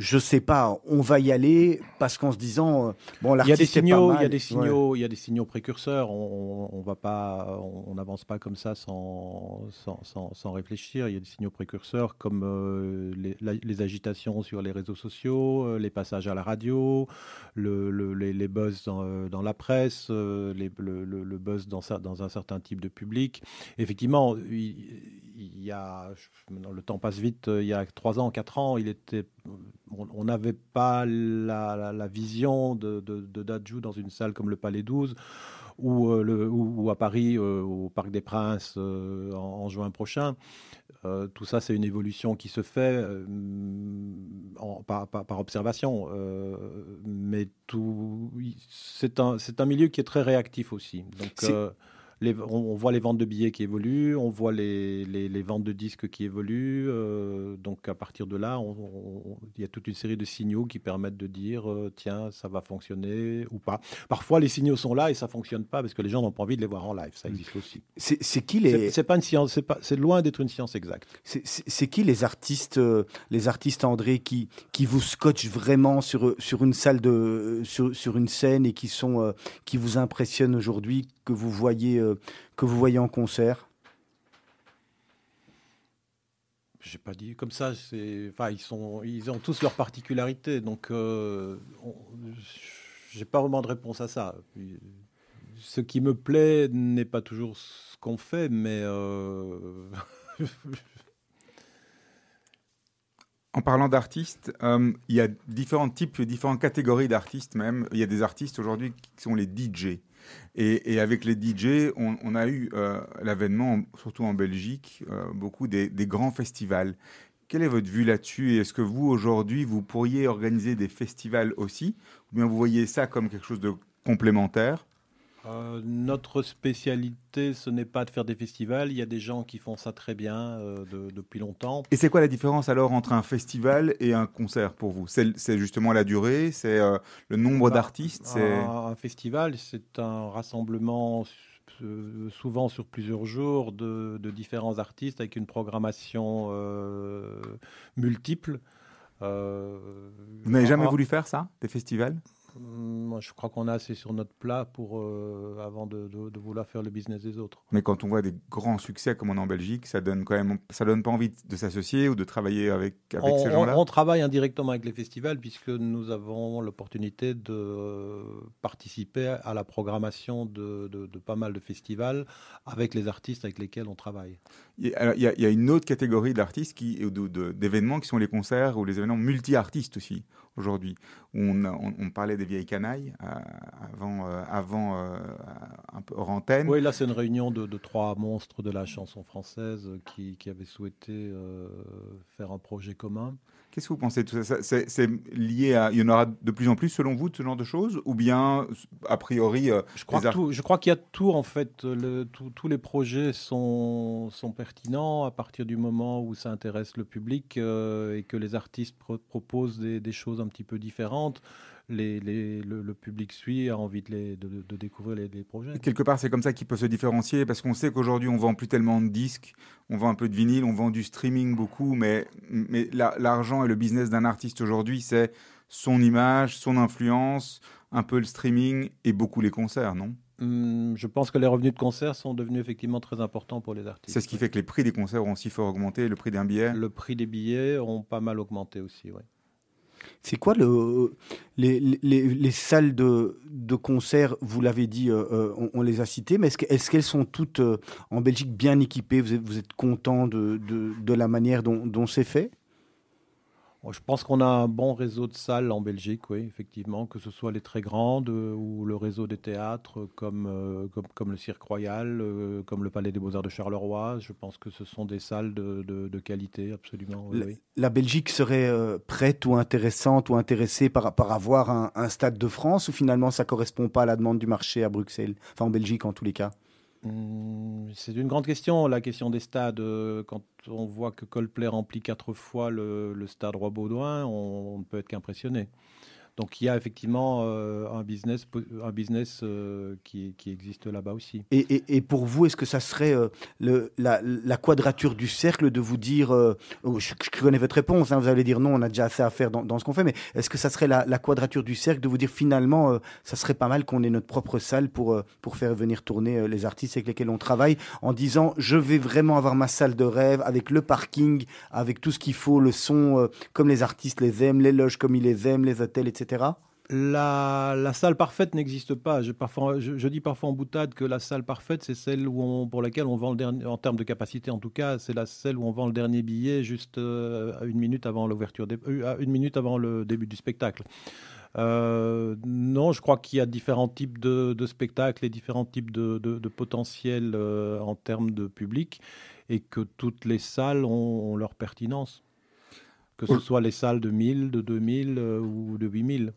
je sais pas, on va y aller, parce qu'en se disant, euh, bon, Il y a des signaux, il y a des Ouais. signaux, il y a des signaux précurseurs. On, va pas, on n'avance pas comme ça sans, sans, sans, sans réfléchir. Il y a des signaux précurseurs comme euh, les, la- les agitations sur les réseaux sociaux, euh, les passages à la radio, le, le- les, les buzz dans, dans la presse, euh, les- le, buzz dans, dans un certain type de public. Effectivement, il, il y a, le temps passe vite. Il y a trois ans, quatre ans, il était on n'avait pas la, la- la vision de, de, de Dadju dans une salle comme le Palais 12 ou, euh, le, ou, ou à Paris euh, au Parc des Princes euh, en, en juin prochain. Tout ça, c'est une évolution qui se fait en- par, par- par observation. mais tout, c'est un, milieu qui est très réactif aussi. Donc, les, on, voit les ventes de billets qui évoluent, on voit les, les, ventes de disques qui évoluent. Euh, donc à partir de là, il y a toute une série de signaux qui permettent de dire euh, tiens, ça va fonctionner ou pas. Parfois, les signaux sont là et ça fonctionne pas parce que les gens n'ont pas envie de les voir en live. Ça mm. existe aussi. C'est qui les C'est pas une science. C'est loin d'être une science exacte. C'est qui les artistes, euh, les artistes André qui qui vous scotchent vraiment sur sur une salle de sur, sur une scène et qui sont qui vous impressionnent aujourd'hui que vous voyez que vous voyez en concert? J'ai pas dit comme ça. Enfin, ils sont, ils ont tous leurs particularités, donc euh, j'ai pas vraiment de réponse à ça. Ce qui me plaît n'est pas toujours ce qu'on fait, mais euh, En parlant d'artistes, euh, il y a différents types, différentes catégories d'artistes même. Il y a des artistes aujourd'hui qui sont les DJ. Et, avec les DJ, on, a eu euh, l'avènement, surtout en Belgique, euh, beaucoup des, des, grands festivals. Quelle est votre vue là-dessus Et est-ce que vous, aujourd'hui, vous pourriez organiser des festivals aussi? Ou bien vous voyez ça comme quelque chose de complémentaire? Euh, notre spécialité, ce n'est pas de faire des festivals. Il y a des gens qui font ça très bien euh, depuis longtemps. Et c'est quoi la différence alors entre un festival et un concert pour vous? C'est justement la durée, c'est euh, le nombre bah, d'artistes. Un, un, festival, c'est un rassemblement souvent sur plusieurs jours de, de, différents artistes avec une programmation multiple. Vous n'avez jamais voulu faire ça, des festivals? Moi, je crois qu'on a assez sur notre plat pour euh, avant de, de, vouloir faire le business des autres. Mais quand on voit des grands succès comme on a en Belgique, ça donne quand même, ça donne pas envie de s'associer ou de travailler avec, avec ces gens-là? On, travaille indirectement avec les festivals puisque nous avons l'opportunité de participer à la programmation de, de, pas mal de festivals avec les artistes avec lesquels on travaille. Il y y a une autre catégorie d'artistes qui, d'événements qui sont les concerts ou les événements multi-artistes aussi aujourd'hui. On, on, parlait des vieilles canailles euh, avant, euh, avant euh, un peu hors antenne. Oui, là c'est une réunion de, trois monstres de la chanson française qui, qui avaient souhaité faire un projet commun. Qu'est-ce que vous pensez de tout ça? C'est lié à. Il y en aura de plus en plus, selon vous, de ce genre de choses? Ou bien, a priori. je crois, je crois qu'il y a tout, en fait. Le, tous les projets sont, sont pertinents à partir du moment où ça intéresse le public et que les artistes proposent des, des, choses un petit peu différentes les, le, public suit, a envie de, de, découvrir les, projets. quelque part, c'est comme ça qu'il peut se différencier, parce qu'on sait qu'aujourd'hui, on vend plus tellement de disques, on vend un peu de vinyle, on vend du streaming beaucoup, mais, mais l'argent et le business d'un artiste aujourd'hui, c'est son image, son influence, un peu le streaming et beaucoup les concerts, non? Hum, je pense que les revenus de concerts sont devenus effectivement très importants pour les artistes. C'est ce qui fait que les prix des concerts ont aussi fort augmenté, le prix d'un billet Le prix des billets ont pas mal augmenté aussi, oui. C'est quoi le, les, les, les, salles de, concert Vous l'avez dit, euh, euh, on, les a citées, mais est-ce qu'elles sont toutes euh, en Belgique bien équipées? Vous êtes, content de, la manière dont c'est fait? Je pense qu'on a un bon réseau de salles en Belgique, oui, effectivement, que ce soit les très grandes euh, ou le réseau des théâtres comme, euh, comme, comme, le Cirque Royal, euh, comme le Palais des Beaux-Arts de Charleroi. Je pense que ce sont des salles de, de, qualité, absolument. la, Belgique serait prête ou intéressante ou intéressée par, par avoir un, un, stade de France ou finalement ça ne correspond pas à la demande du marché à Bruxelles, enfin en Belgique en tous les cas c'est une grande question, la question des stades. Quand on voit que Coldplay remplit quatre fois le, stade Roi-Baudouin, on ne peut être qu'impressionné. Donc il y a effectivement euh, un business, un business euh, qui, qui, existe là-bas aussi. Et, et, pour vous, est-ce que ça serait euh, le, la, la, quadrature du cercle de vous dire, oh, je, connais votre réponse, hein, vous allez dire non, on a déjà assez à faire dans, dans ce qu'on fait, mais est-ce que ça serait la, la, quadrature du cercle de vous dire finalement, ça serait pas mal qu'on ait notre propre salle pour, pour faire venir tourner les artistes avec lesquels on travaille, en disant je vais vraiment avoir ma salle de rêve avec le parking, avec tout ce qu'il faut, le son comme les artistes les aiment, les loges comme ils les aiment, les hôtels, etc. La, salle parfaite n'existe pas. Je, dis parfois en boutade que la salle parfaite, c'est celle où pour laquelle on vend le dernier, en termes de capacité en tout cas, c'est la celle où on vend le dernier billet juste euh, une minute avant l'ouverture, euh, une minute avant le début du spectacle. Euh, non, je crois qu'il y a différents types de, spectacles et différents types de, de, potentiel en termes de public et que toutes les salles ont leur pertinence que ce soit les salles de 1000, de 2000 euh, ou de 8000.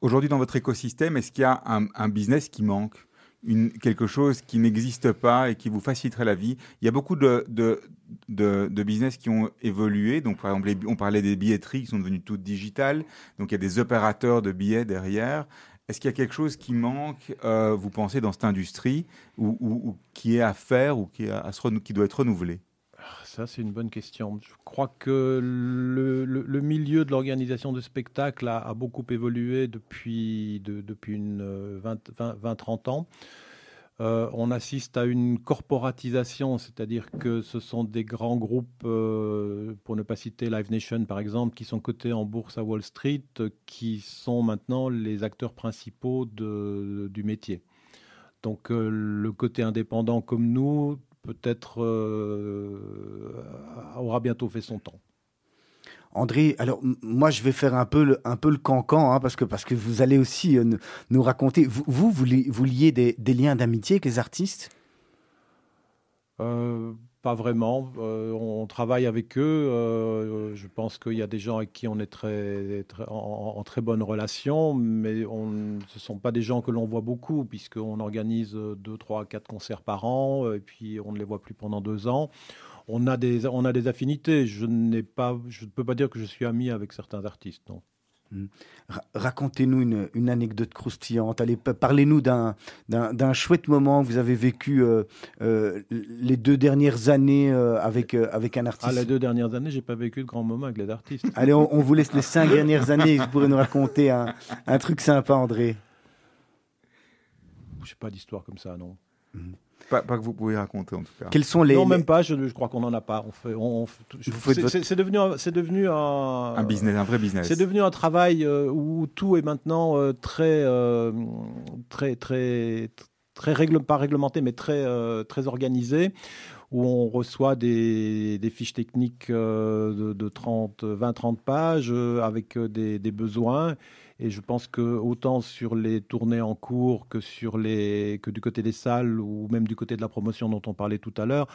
Aujourd'hui, dans votre écosystème, est-ce qu'il y a un, business qui manque une, quelque chose qui n'existe pas et qui vous faciliterait la vie? Il y a beaucoup de, de, de, de business qui ont évolué. Donc, par exemple, les- on parlait des billetteries qui sont devenues toutes digitales. Donc, il y a des opérateurs de billets derrière. Est-ce qu'il y a quelque chose qui manque, euh, vous pensez, dans cette industrie, ou, ou- ou qui est à faire, ou qui, est à se renou- qui doit être renouvelé? Ça, c'est une bonne question. Je crois que le, milieu de l'organisation de spectacles a, beaucoup évolué depuis, de- depuis une euh, 20-30 ans. Euh, on assiste à une corporatisation, c'est-à-dire que ce sont des grands groupes, euh, pour ne pas citer Live Nation par exemple, qui sont cotés en bourse à Wall Street, qui sont maintenant les acteurs principaux du métier. Donc le côté indépendant comme nous, peut-être euh, aura bientôt fait son temps. André, alors moi je vais faire un peu le, un peu le cancan, hein, parce, que, parce que vous allez aussi euh, nous, raconter. Vous, vous, vous, li- vous liez des, des liens d'amitié avec les artistes? Euh, pas vraiment. Euh, on travaille avec eux. Euh, je pense qu'il y a des gens avec qui on est très, en, très bonne relation, mais ce ne sont pas des gens que l'on voit beaucoup, puisqu'on organise deux, trois, quatre concerts par an, euh, et puis on ne les voit plus pendant deux ans. On a des, on a des affinités. Je je ne peux pas dire que je suis ami avec certains artistes. Non. Ra- Racontez-nous une, une anecdote croustillante. Allez, pa- parlez-nous d'un, chouette moment que vous avez vécu euh, euh, les deux dernières années euh, avec, avec un artiste. Ah, les deux dernières années, j'ai pas vécu de grands moments avec les artistes. Allez, on, on vous laisse les cinq dernières années. Vous pourrez nous raconter un, un truc sympa, André. Je sais pas d'histoire comme ça, non. Pas, pas que vous pouvez raconter, en tout cas. Quels sont les, non, les- même pas. Je, je crois qu'on en a pas. On fait, on, on fait- je- Vous faites c'est, devenu, un- c'est devenu un, Un business, un vrai business. C'est devenu un travail euh, où tout est maintenant euh, très, euh, très, très, très règle, pas réglementé, mais très, euh, très organisé, où on reçoit des, des fiches techniques euh, de, de 30, 20-30 pages euh, avec des, des besoins. Et je pense que autant sur les tournées en cours que sur les que du côté des salles ou même du côté de la promotion dont on parlait tout à l'heure,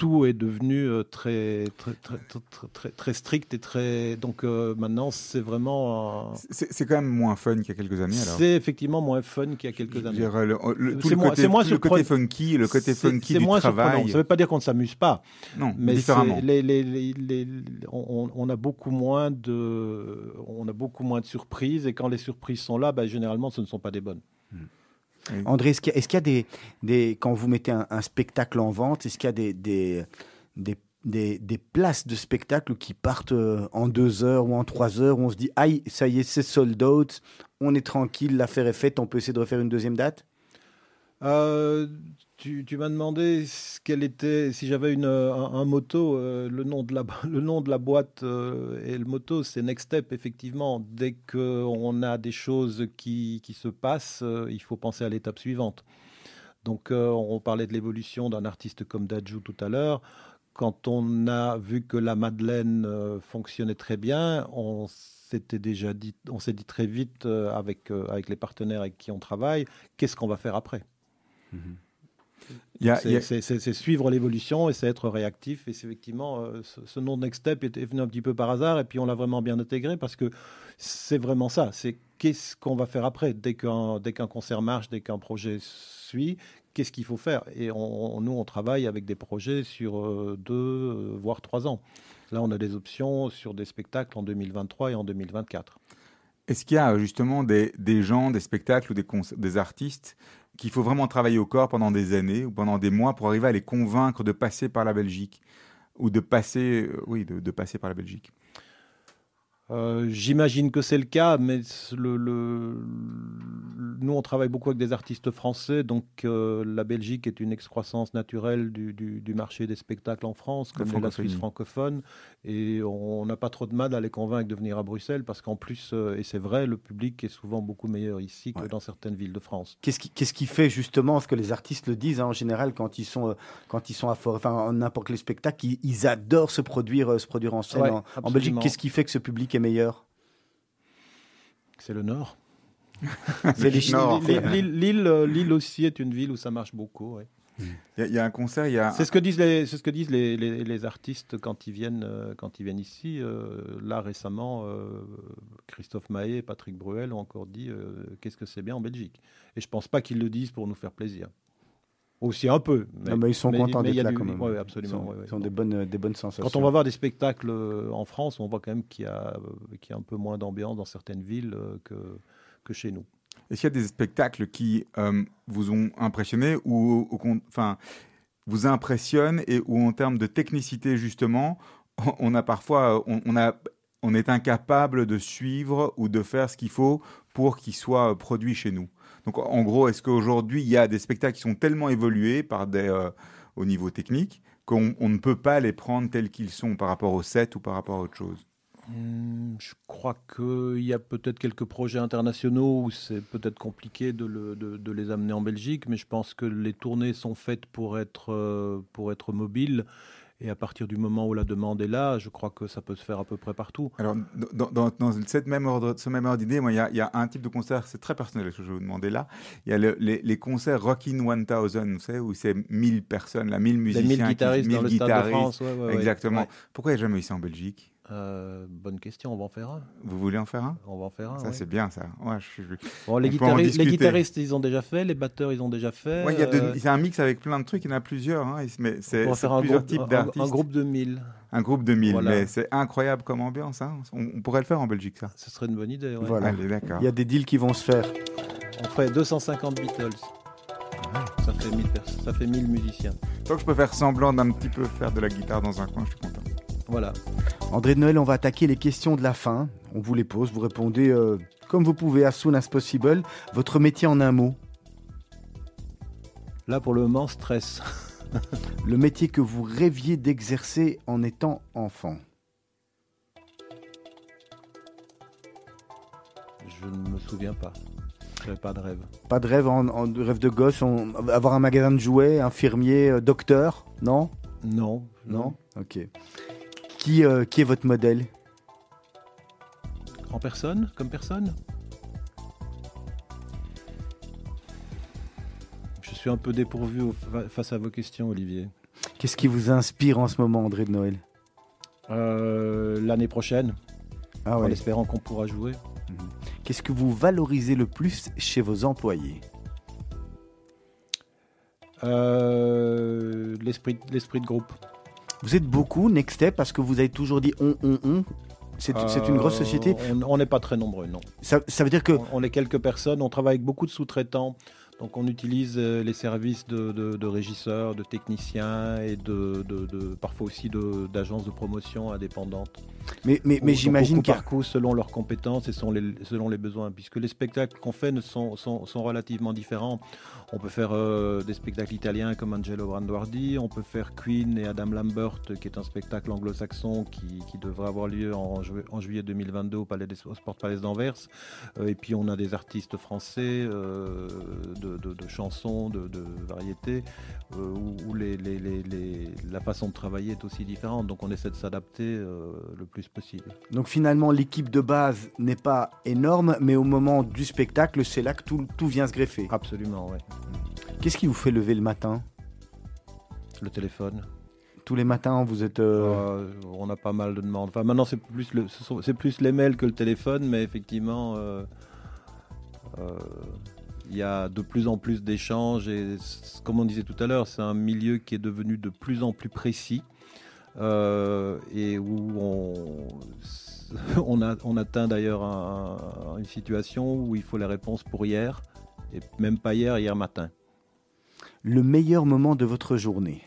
tout est devenu euh, très très, très très très très très strict et très donc euh, maintenant c'est vraiment un- C'est c'est quand même moins fun qu'il y a quelques années, alors. c'est effectivement moins fun qu'il y a quelques années. dire, le, le- tout C'est le moins- côté, moins tout le côté funky, le côté funky c'est du moins surprenant. travail. Ça ne veut pas dire qu'on ne s'amuse pas, Non, mais différemment. les- les- les- on, on a beaucoup moins de, on a beaucoup moins de surprises et quand les surprises sont là, bah, généralement ce ne sont pas des bonnes. André, est-ce qu'il y a, y des, des, quand vous mettez un, un spectacle en vente, est-ce qu'il y a des, des, des, des, des places de spectacle qui partent euh, en deux heures ou en trois heures, où on se dit, aïe, ça y est, c'est sold out, on est tranquille, l'affaire est faite, on peut essayer de refaire une deuxième date? Euh, tu m'as demandé ce qu'elle était, si j'avais un, un moto, euh, le, nom de la, boîte euh, et le moto, c'est Next Step, effectivement. Dès qu'on a des choses qui, se passent, euh, il faut penser à l'étape suivante. Donc, on parlait de l'évolution d'un artiste comme Dajou tout à l'heure. Quand on a vu que la Madeleine fonctionnait très bien, on s'était déjà dit, on s'est dit très vite avec, les partenaires avec qui on travaille, qu'est-ce qu'on va faire après? A- c'est- suivre l'évolution et c'est être réactif. Et c'est effectivement, euh, ce, ce nom de Next Step est, est venu un petit peu par hasard et puis on l'a vraiment bien intégré parce que c'est vraiment ça. C'est qu'est-ce qu'on va faire après? Dès qu'un concert marche, dès qu'un projet suit, qu'est-ce qu'il faut faire? Et on, on- nous, on travaille avec des projets sur euh, deux, euh, voire trois ans. Là, on a des options sur des spectacles en 2023 et en 2024. Est-ce qu'il y a justement des, des gens, des spectacles ou des artistes qu'il faut vraiment travailler au corps pendant des années ou pendant des mois pour arriver à les convaincre de passer par la Belgique ou de passer, euh, oui, de, de passer par la Belgique Euh, J'imagine que c'est le cas, mais le, le- nous, on travaille beaucoup avec des artistes français, donc euh, la Belgique est une excroissance naturelle du, du- du marché des spectacles en France, La comme est la Suisse francophone, et on n'a pas trop de mal à les convaincre de venir à Bruxelles, parce qu'en plus, euh, et c'est vrai, le public est souvent beaucoup meilleur ici que Ouais. dans certaines villes de France. Qu'est-ce qui, fait justement ce que les artistes le disent hein, en général quand ils sont, quand ils sont à fort, enfin en n'importe quel spectacle, ils, ils adorent se produire, se produire en scène Ouais, en. Belgique. Qu'est-ce qui fait que ce public est meilleur C'est le Nord. C'est. Lille, aussi est une ville où ça marche beaucoup. ouais. Il y, a- il y a un concert, il y a C'est ce que disent les, c'est ce que disent les, les- les artistes quand ils viennent, euh, quand ils viennent ici. Euh, là récemment, euh, Christophe Maé et Patrick Bruel ont encore dit qu'est-ce que c'est bien en Belgique. Et je pense pas qu'ils le disent pour nous faire plaisir. Aussi un peu. Mais, mais ils sont contents d'être là quand même. Oui, absolument. Ils ont, des, bonnes, des bonnes sensations. Quand on va voir des spectacles en France, on voit quand même qu'il y, a, qu'il y a un peu moins d'ambiance dans certaines villes que, que chez nous. Est-ce qu'il y a des spectacles qui vous ont impressionné ou, enfin, vous impressionnent et où en termes de technicité justement, on a parfois, on, a, on est incapable de suivre ou de faire ce qu'il faut pour qu'il soit produit chez nous? Donc en gros, est-ce qu'aujourd'hui il y a des spectacles qui sont tellement évolués par des, euh, au niveau technique qu'on ne peut pas les prendre tels qu'ils sont par rapport au set ou par rapport à autre chose? Hmm, je crois qu'il y a peut-être quelques projets internationaux où c'est peut-être compliqué de, les amener en Belgique, mais je pense que les tournées sont faites pour être, euh, pour être mobiles et à partir du moment où la demande est là, je crois que ça peut se faire à peu près partout. Alors, dans, cette même ordre, ce même ordre d'idée, il y, a un type de concert, c'est très personnel que je vais vous demander là. Il y a les, concerts Rockin' 1000, vous savez, où c'est 1000 personnes, là, 1000 musiciens. 1000 guitaristes 1000 dans le Stade de France. Exactement. Pourquoi il n'y a jamais eu ça en Belgique? Euh, bonne question, on va en faire un. Vous voulez en faire un? On va en faire un. Ça, c'est bien, ça. Ouais, je, les, guitaristes, ils ont déjà fait, les batteurs, ils ont déjà fait. Ouais, euh, c'est un mix avec plein de trucs, il y en a plusieurs. Hein, mais c'est plusieurs groupe, types d'artistes. Un, groupe de 1000. Un groupe de 1000, mais c'est incroyable comme ambiance. Hein. On, pourrait le faire en Belgique, ça. Ce serait une bonne idée. Voilà. Allez, il y a des deals qui vont se faire. On ferait 250 Beatles. Ça, fait 1000 ça fait 1000 musiciens. Tant que je peux faire semblant d'un petit peu faire de la guitare dans un coin, je suis content. Voilà. André de Noël, on va attaquer les questions de la fin. On vous les pose, vous répondez euh, comme vous pouvez, as soon as possible. Votre métier en un mot Là, pour le moment, stress. le métier que vous rêviez d'exercer en étant enfant Je ne me souviens pas. Je pas de rêve. Pas de rêve en, rêve de gosse Avoir un magasin de jouets, infirmier, euh, docteur Non Non? Non Ok. Qui, euh, qui est votre modèle En personne Comme personne Je suis un peu dépourvu face à vos questions, Olivier. Qu'est-ce qui vous inspire en ce moment, André de Noël euh, L'année prochaine, ah en espérant qu'on pourra jouer. Mhm. Qu'est-ce que vous valorisez le plus chez vos employés euh, L'esprit de groupe. Vous êtes beaucoup, Next Step, parce que vous avez toujours dit on, on, on. C'est une grosse société. Euh, on n'est pas très nombreux, non. Ça, ça veut dire que. On, est quelques personnes, on travaille avec beaucoup de sous-traitants. Donc on utilise euh, les services de, régisseurs, de techniciens et de, parfois aussi d'agences de, promotion indépendantes. Mais, mais, mais j'imagine que... coup selon leurs compétences et selon les, selon les besoins, puisque les spectacles qu'on fait sont, sont, sont, relativement différents. On peut faire euh, des spectacles italiens comme Angelo Branduardi, on peut faire Queen et Adam Lambert, qui est un spectacle anglo-saxon qui, qui, devrait avoir lieu en, en, juillet 2022 au, Palais des, Sport Palace d'Anvers. Euh, et puis on a des artistes français de de, chansons, de, variétés, euh, où, les, la façon de travailler est aussi différente. Donc on essaie de s'adapter euh, le plus possible. Donc finalement, l'équipe de base n'est pas énorme, mais au moment du spectacle, c'est là que tout, tout vient se greffer. Absolument, oui. Qu'est-ce qui vous fait lever le matin? Le téléphone tous les matins, vous êtes. Euh, on a pas mal de demandes. Enfin, maintenant, c'est plus, le, c'est plus les mails que le téléphone, mais effectivement, il y a de plus en plus d'échanges et, comme on disait tout à l'heure, c'est un milieu qui est devenu de plus en plus précis euh, et où on, atteint d'ailleurs une situation où il faut les réponses pour hier et même pas hier, hier matin. Le meilleur moment de votre journée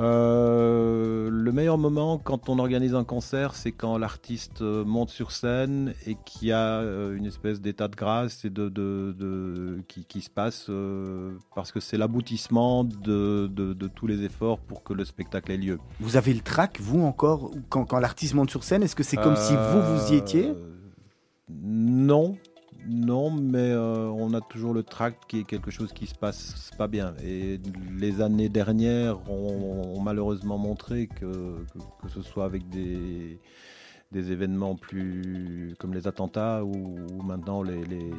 euh, le meilleur moment quand on organise un concert, c'est quand l'artiste euh, monte sur scène et qu'il y a euh, une espèce d'état de grâce et de, de, qui, se passe parce que c'est l'aboutissement de, tous les efforts pour que le spectacle ait lieu. Vous avez le trac, vous encore, quand, quand l'artiste monte sur scène Est-ce que c'est comme si vous, vous y étiez? Non, non, mais euh, on a toujours le tract qui est quelque chose qui se passe pas bien. Et les années dernières ont, malheureusement montré que, que, ce soit avec des, des événements plus comme les attentats ou, ou maintenant les, les,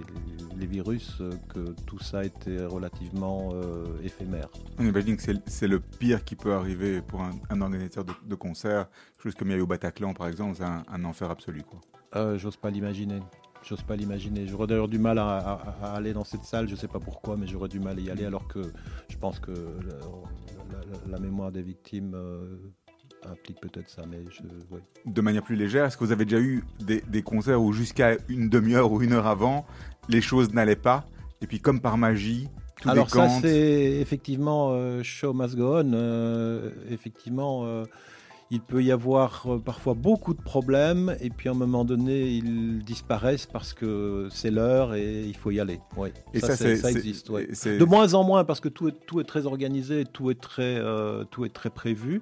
les virus, que tout ça était relativement euh, éphémère. On imagine que c'est- c'est le pire qui peut arriver pour un, un organisateur de, de concert. Quelque chose comme il y a eu au Bataclan, par exemple, c'est un, un enfer absolu. Quoi. Euh, J'ose pas l'imaginer. J'ose pas l'imaginer. J'aurais d'ailleurs du mal à, à- à aller dans cette salle. Je sais pas pourquoi, mais j'aurais du mal à y aller. Alors que je pense que la, la- la mémoire des victimes euh, implique peut-être ça. Mais je, ouais. De manière plus légère, est-ce que vous avez déjà eu des, des concerts où jusqu'à une demi-heure ou une heure avant, les choses n'allaient pas? Et puis comme par magie, tout Alors ça, c'est effectivement euh, show must go on. Euh, effectivement, euh, il peut y avoir euh, parfois beaucoup de problèmes et puis à un moment donné, ils disparaissent parce que c'est l'heure et il faut y aller. Ouais. Et ça, ça, c'est- existe. ouais. De moins en moins parce que tout est, tout est très organisé, tout est très, euh, tout est très prévu.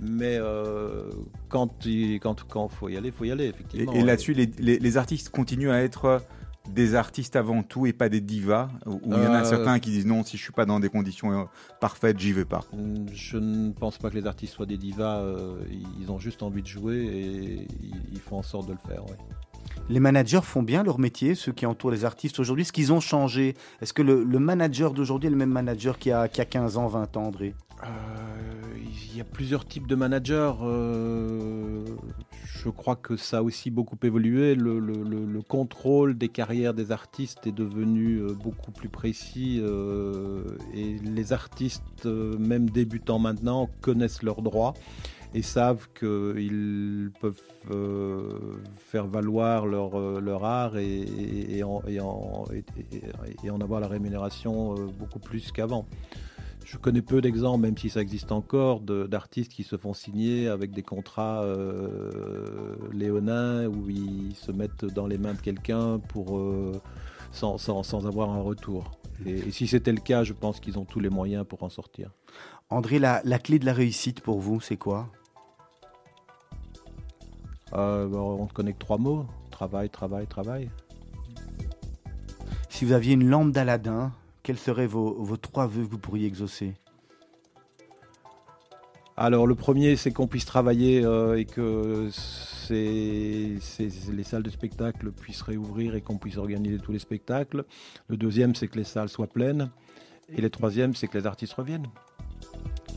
Mais euh, quand il quand, quand faut y aller, faut y aller Et, effectivement. et là-dessus, les, les- les artistes continuent à être des artistes avant tout et pas des divas Ou il y en a Euh, certains qui disent non, si je suis pas dans des conditions euh, parfaites, j'y vais pas. Mm, Je ne pense pas que les artistes soient des divas. euh, ils ont juste envie de jouer et ils, ils font en sorte de le faire. ouais. Les managers font bien leur métier, ceux qui entourent les artistes aujourd'hui. Est-ce qu'ils ont changé? Est-ce que le, manager d'aujourd'hui est le même manager qu'il y a, qu'il y a 15 ans, 20 ans, André? Euh, il y a plusieurs types de managers. euh, je crois que ça a aussi beaucoup évolué. Le, le- le- le contrôle des carrières des artistes est devenu euh, beaucoup plus précis. et les artistes, même débutants maintenant, connaissent leurs droits et savent qu'ils peuvent euh, faire valoir leur, euh, leur art et, et- et en, et en- avoir la rémunération euh, beaucoup plus qu'avant. Je connais peu d'exemples, même si ça existe encore, d'artistes qui se font signer avec des contrats léonins où ils se mettent dans les mains de quelqu'un pour sans, sans- sans avoir un retour. Et, et si c'était le cas, je pense qu'ils ont tous les moyens pour en sortir. André, la, la clé de la réussite pour vous, c'est quoi? Euh, bah, on ne connaît que trois mots travail, travail, travail. Si vous aviez une lampe d'Aladin, quels seraient vos, vos trois vœux que vous pourriez exaucer? Alors le premier, c'est qu'on puisse travailler euh, et que les salles de spectacle puissent réouvrir et qu'on puisse organiser tous les spectacles. Le deuxième, c'est que les salles soient pleines. Et le troisième, c'est que les artistes reviennent.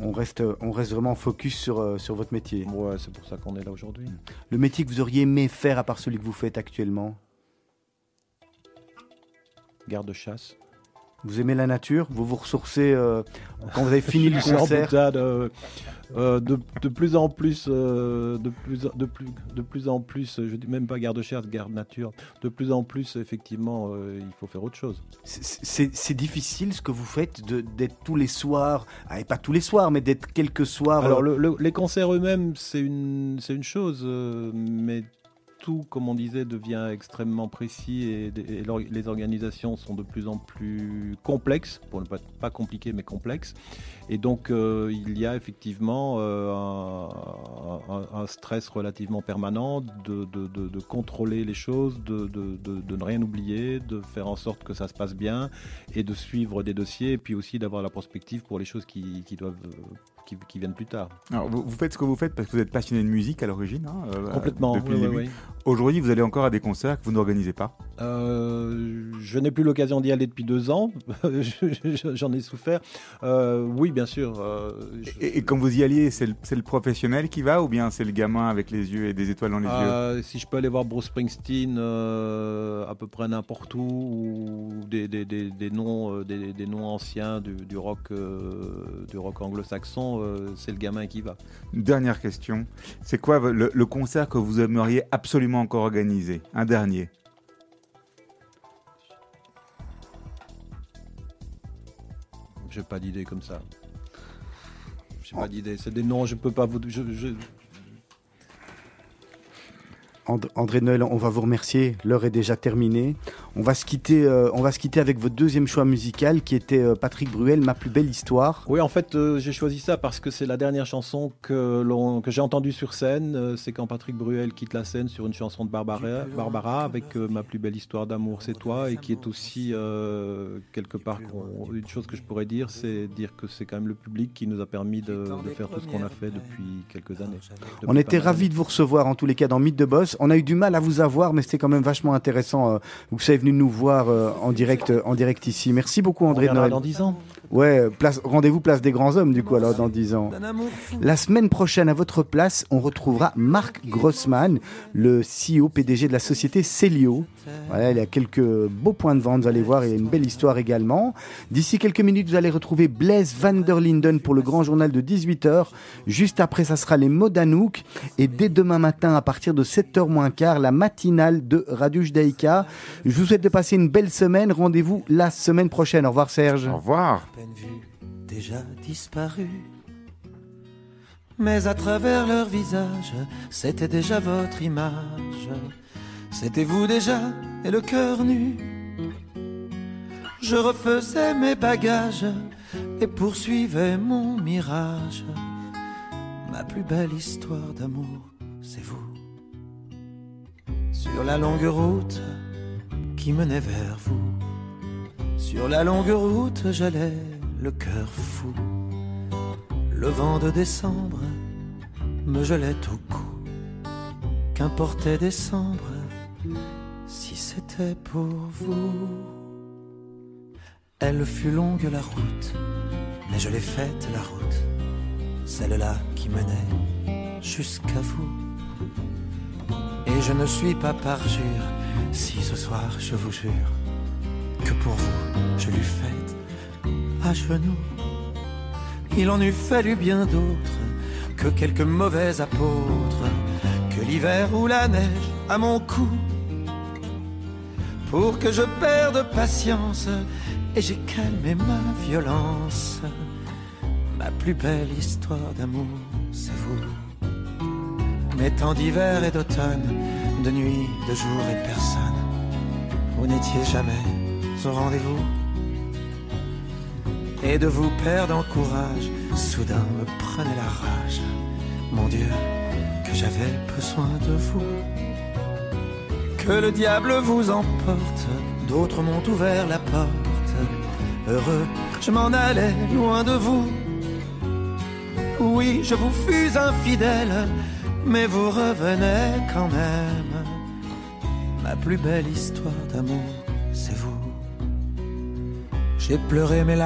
On reste, on reste vraiment focus sur, euh, sur votre métier. Ouais, c'est pour ça qu'on est là aujourd'hui. Le métier que vous auriez aimé faire à part celui que vous faites actuellement? Garde-chasse. Vous aimez la nature Vous vous ressourcez euh, quand vous avez fini le concert euh, euh, de, de plus en plus, euh, de plus, de plus, de plus en plus. Je dis même pas garde-chasse, garde nature. De plus en plus, effectivement, il faut faire autre chose. C'est- difficile ce que vous faites d'être tous les soirs, ah, et pas tous les soirs, mais d'être quelques soirs. Alors, le- le- les concerts eux-mêmes, c'est une, une chose, mais tout, comme on disait, devient extrêmement précis et, les organisations sont de plus en plus complexes, pour ne pas, pas compliquées, mais complexes. Et donc, euh, il y a effectivement euh, un, un- un stress relativement permanent de, de- de- de contrôler les choses, de, ne rien oublier, de faire en sorte que ça se passe bien et de suivre des dossiers, et puis aussi d'avoir la prospective pour les choses qui, qui doivent, euh, qui, qui viennent plus tard. Alors, vous, vous faites ce que vous faites parce que vous êtes passionné de musique à l'origine. hein, euh, Complètement. Depuis oui, oui. Aujourd'hui, vous allez encore à des concerts que vous n'organisez pas. Euh, je n'ai plus l'occasion d'y aller depuis deux ans. Je- je- J'en ai souffert. Euh, oui, bien sûr. euh, je- Et, et quand vous y alliez, c'est le, professionnel qui va ou bien c'est le gamin avec les yeux et des étoiles dans les yeux? Euh, si je peux aller voir Bruce Springsteen euh, à peu près n'importe où, ou des, des- des- des noms, euh, des, noms anciens du, du rock, du rock anglo-saxon, c'est le gamin qui va. Dernière question. C'est quoi le, le concert que vous aimeriez absolument encore organiser? Un dernier. J'ai pas d'idée comme ça. J'ai pas d'idée. C'est des noms, je peux pas vous. André Noël, on va vous remercier. L'heure est déjà terminée. On va se quitter, euh, on va se quitter avec votre deuxième choix musical qui était euh, Patrick Bruel, Ma plus belle histoire. Oui, en fait, euh, j'ai choisi ça parce que c'est la dernière chanson que, l'on- que j'ai entendue sur scène. Euh, c'est quand Patrick Bruel quitte la scène sur une chanson de Barbara, Barbara avec euh, Ma plus belle histoire d'amour, c'est toi, et qui est aussi euh, quelque part une chose que je pourrais dire, c'est dire que c'est quand même le public qui nous a permis de, de faire tout ce qu'on a fait depuis quelques années. On était ravis de vous recevoir en tous les cas dans Mythe de Boss. On a eu du mal à vous avoir, mais c'était quand même vachement intéressant. euh, Vous savez venu nous voir euh, en direct, euh, en direct ici. Merci beaucoup On André reviendra Noël. dans 10 ans. Ouais, place, rendez-vous place des grands hommes du coup alors dans 10 ans. La semaine prochaine, à votre place, on retrouvera Marc Grossman, le CEO PDG de la société Celio. Voilà, il a quelques beaux points de vente, vous allez voir, il a une belle histoire également. D'ici quelques minutes, vous allez retrouver Blaise van der Linden pour le grand journal de 18h. Juste après, ça sera les mots d'Anouk. Et dès demain matin, à partir de 7h moins quart, la matinale de Radio Judaïka. Je vous souhaite de passer une belle semaine. Rendez-vous la semaine prochaine. Au revoir Serge. Au revoir. Déjà disparu. Mais à travers leur visage, c'était déjà votre image. C'était vous déjà, et le cœur nu. Je refaisais mes bagages et poursuivais mon mirage. Ma plus belle histoire d'amour, c'est vous. Sur la longue route qui menait vers vous. Sur la longue route, j'allais le cœur fou. Le vent de décembre me gelait au cou. Qu'importait décembre si c'était pour vous? Elle fut longue la route, mais je l'ai faite la route. Celle-là qui menait jusqu'à vous. Et je ne suis pas parjure si ce soir je vous jure que pour vous je l'eus faite à genoux. Il en eût fallu bien d'autres que quelques mauvais apôtres, que l'hiver ou la neige à mon cou, pour que je perde patience et j'ai calmé ma violence. Ma plus belle histoire d'amour, c'est vous. Mes temps d'hiver et d'automne, de nuit, de jour et de personne, vous n'étiez jamais au rendez-vous. Et de vous perdre en courage, soudain me prenait la rage. Mon Dieu, que j'avais besoin de vous. Que le diable vous emporte, d'autres m'ont ouvert la porte. Heureux, je m'en allais loin de vous. Oui, je vous fus infidèle, mais vous revenez quand même. Ma plus belle histoire d'amour, c'est vous. J'ai pleuré mes larmes.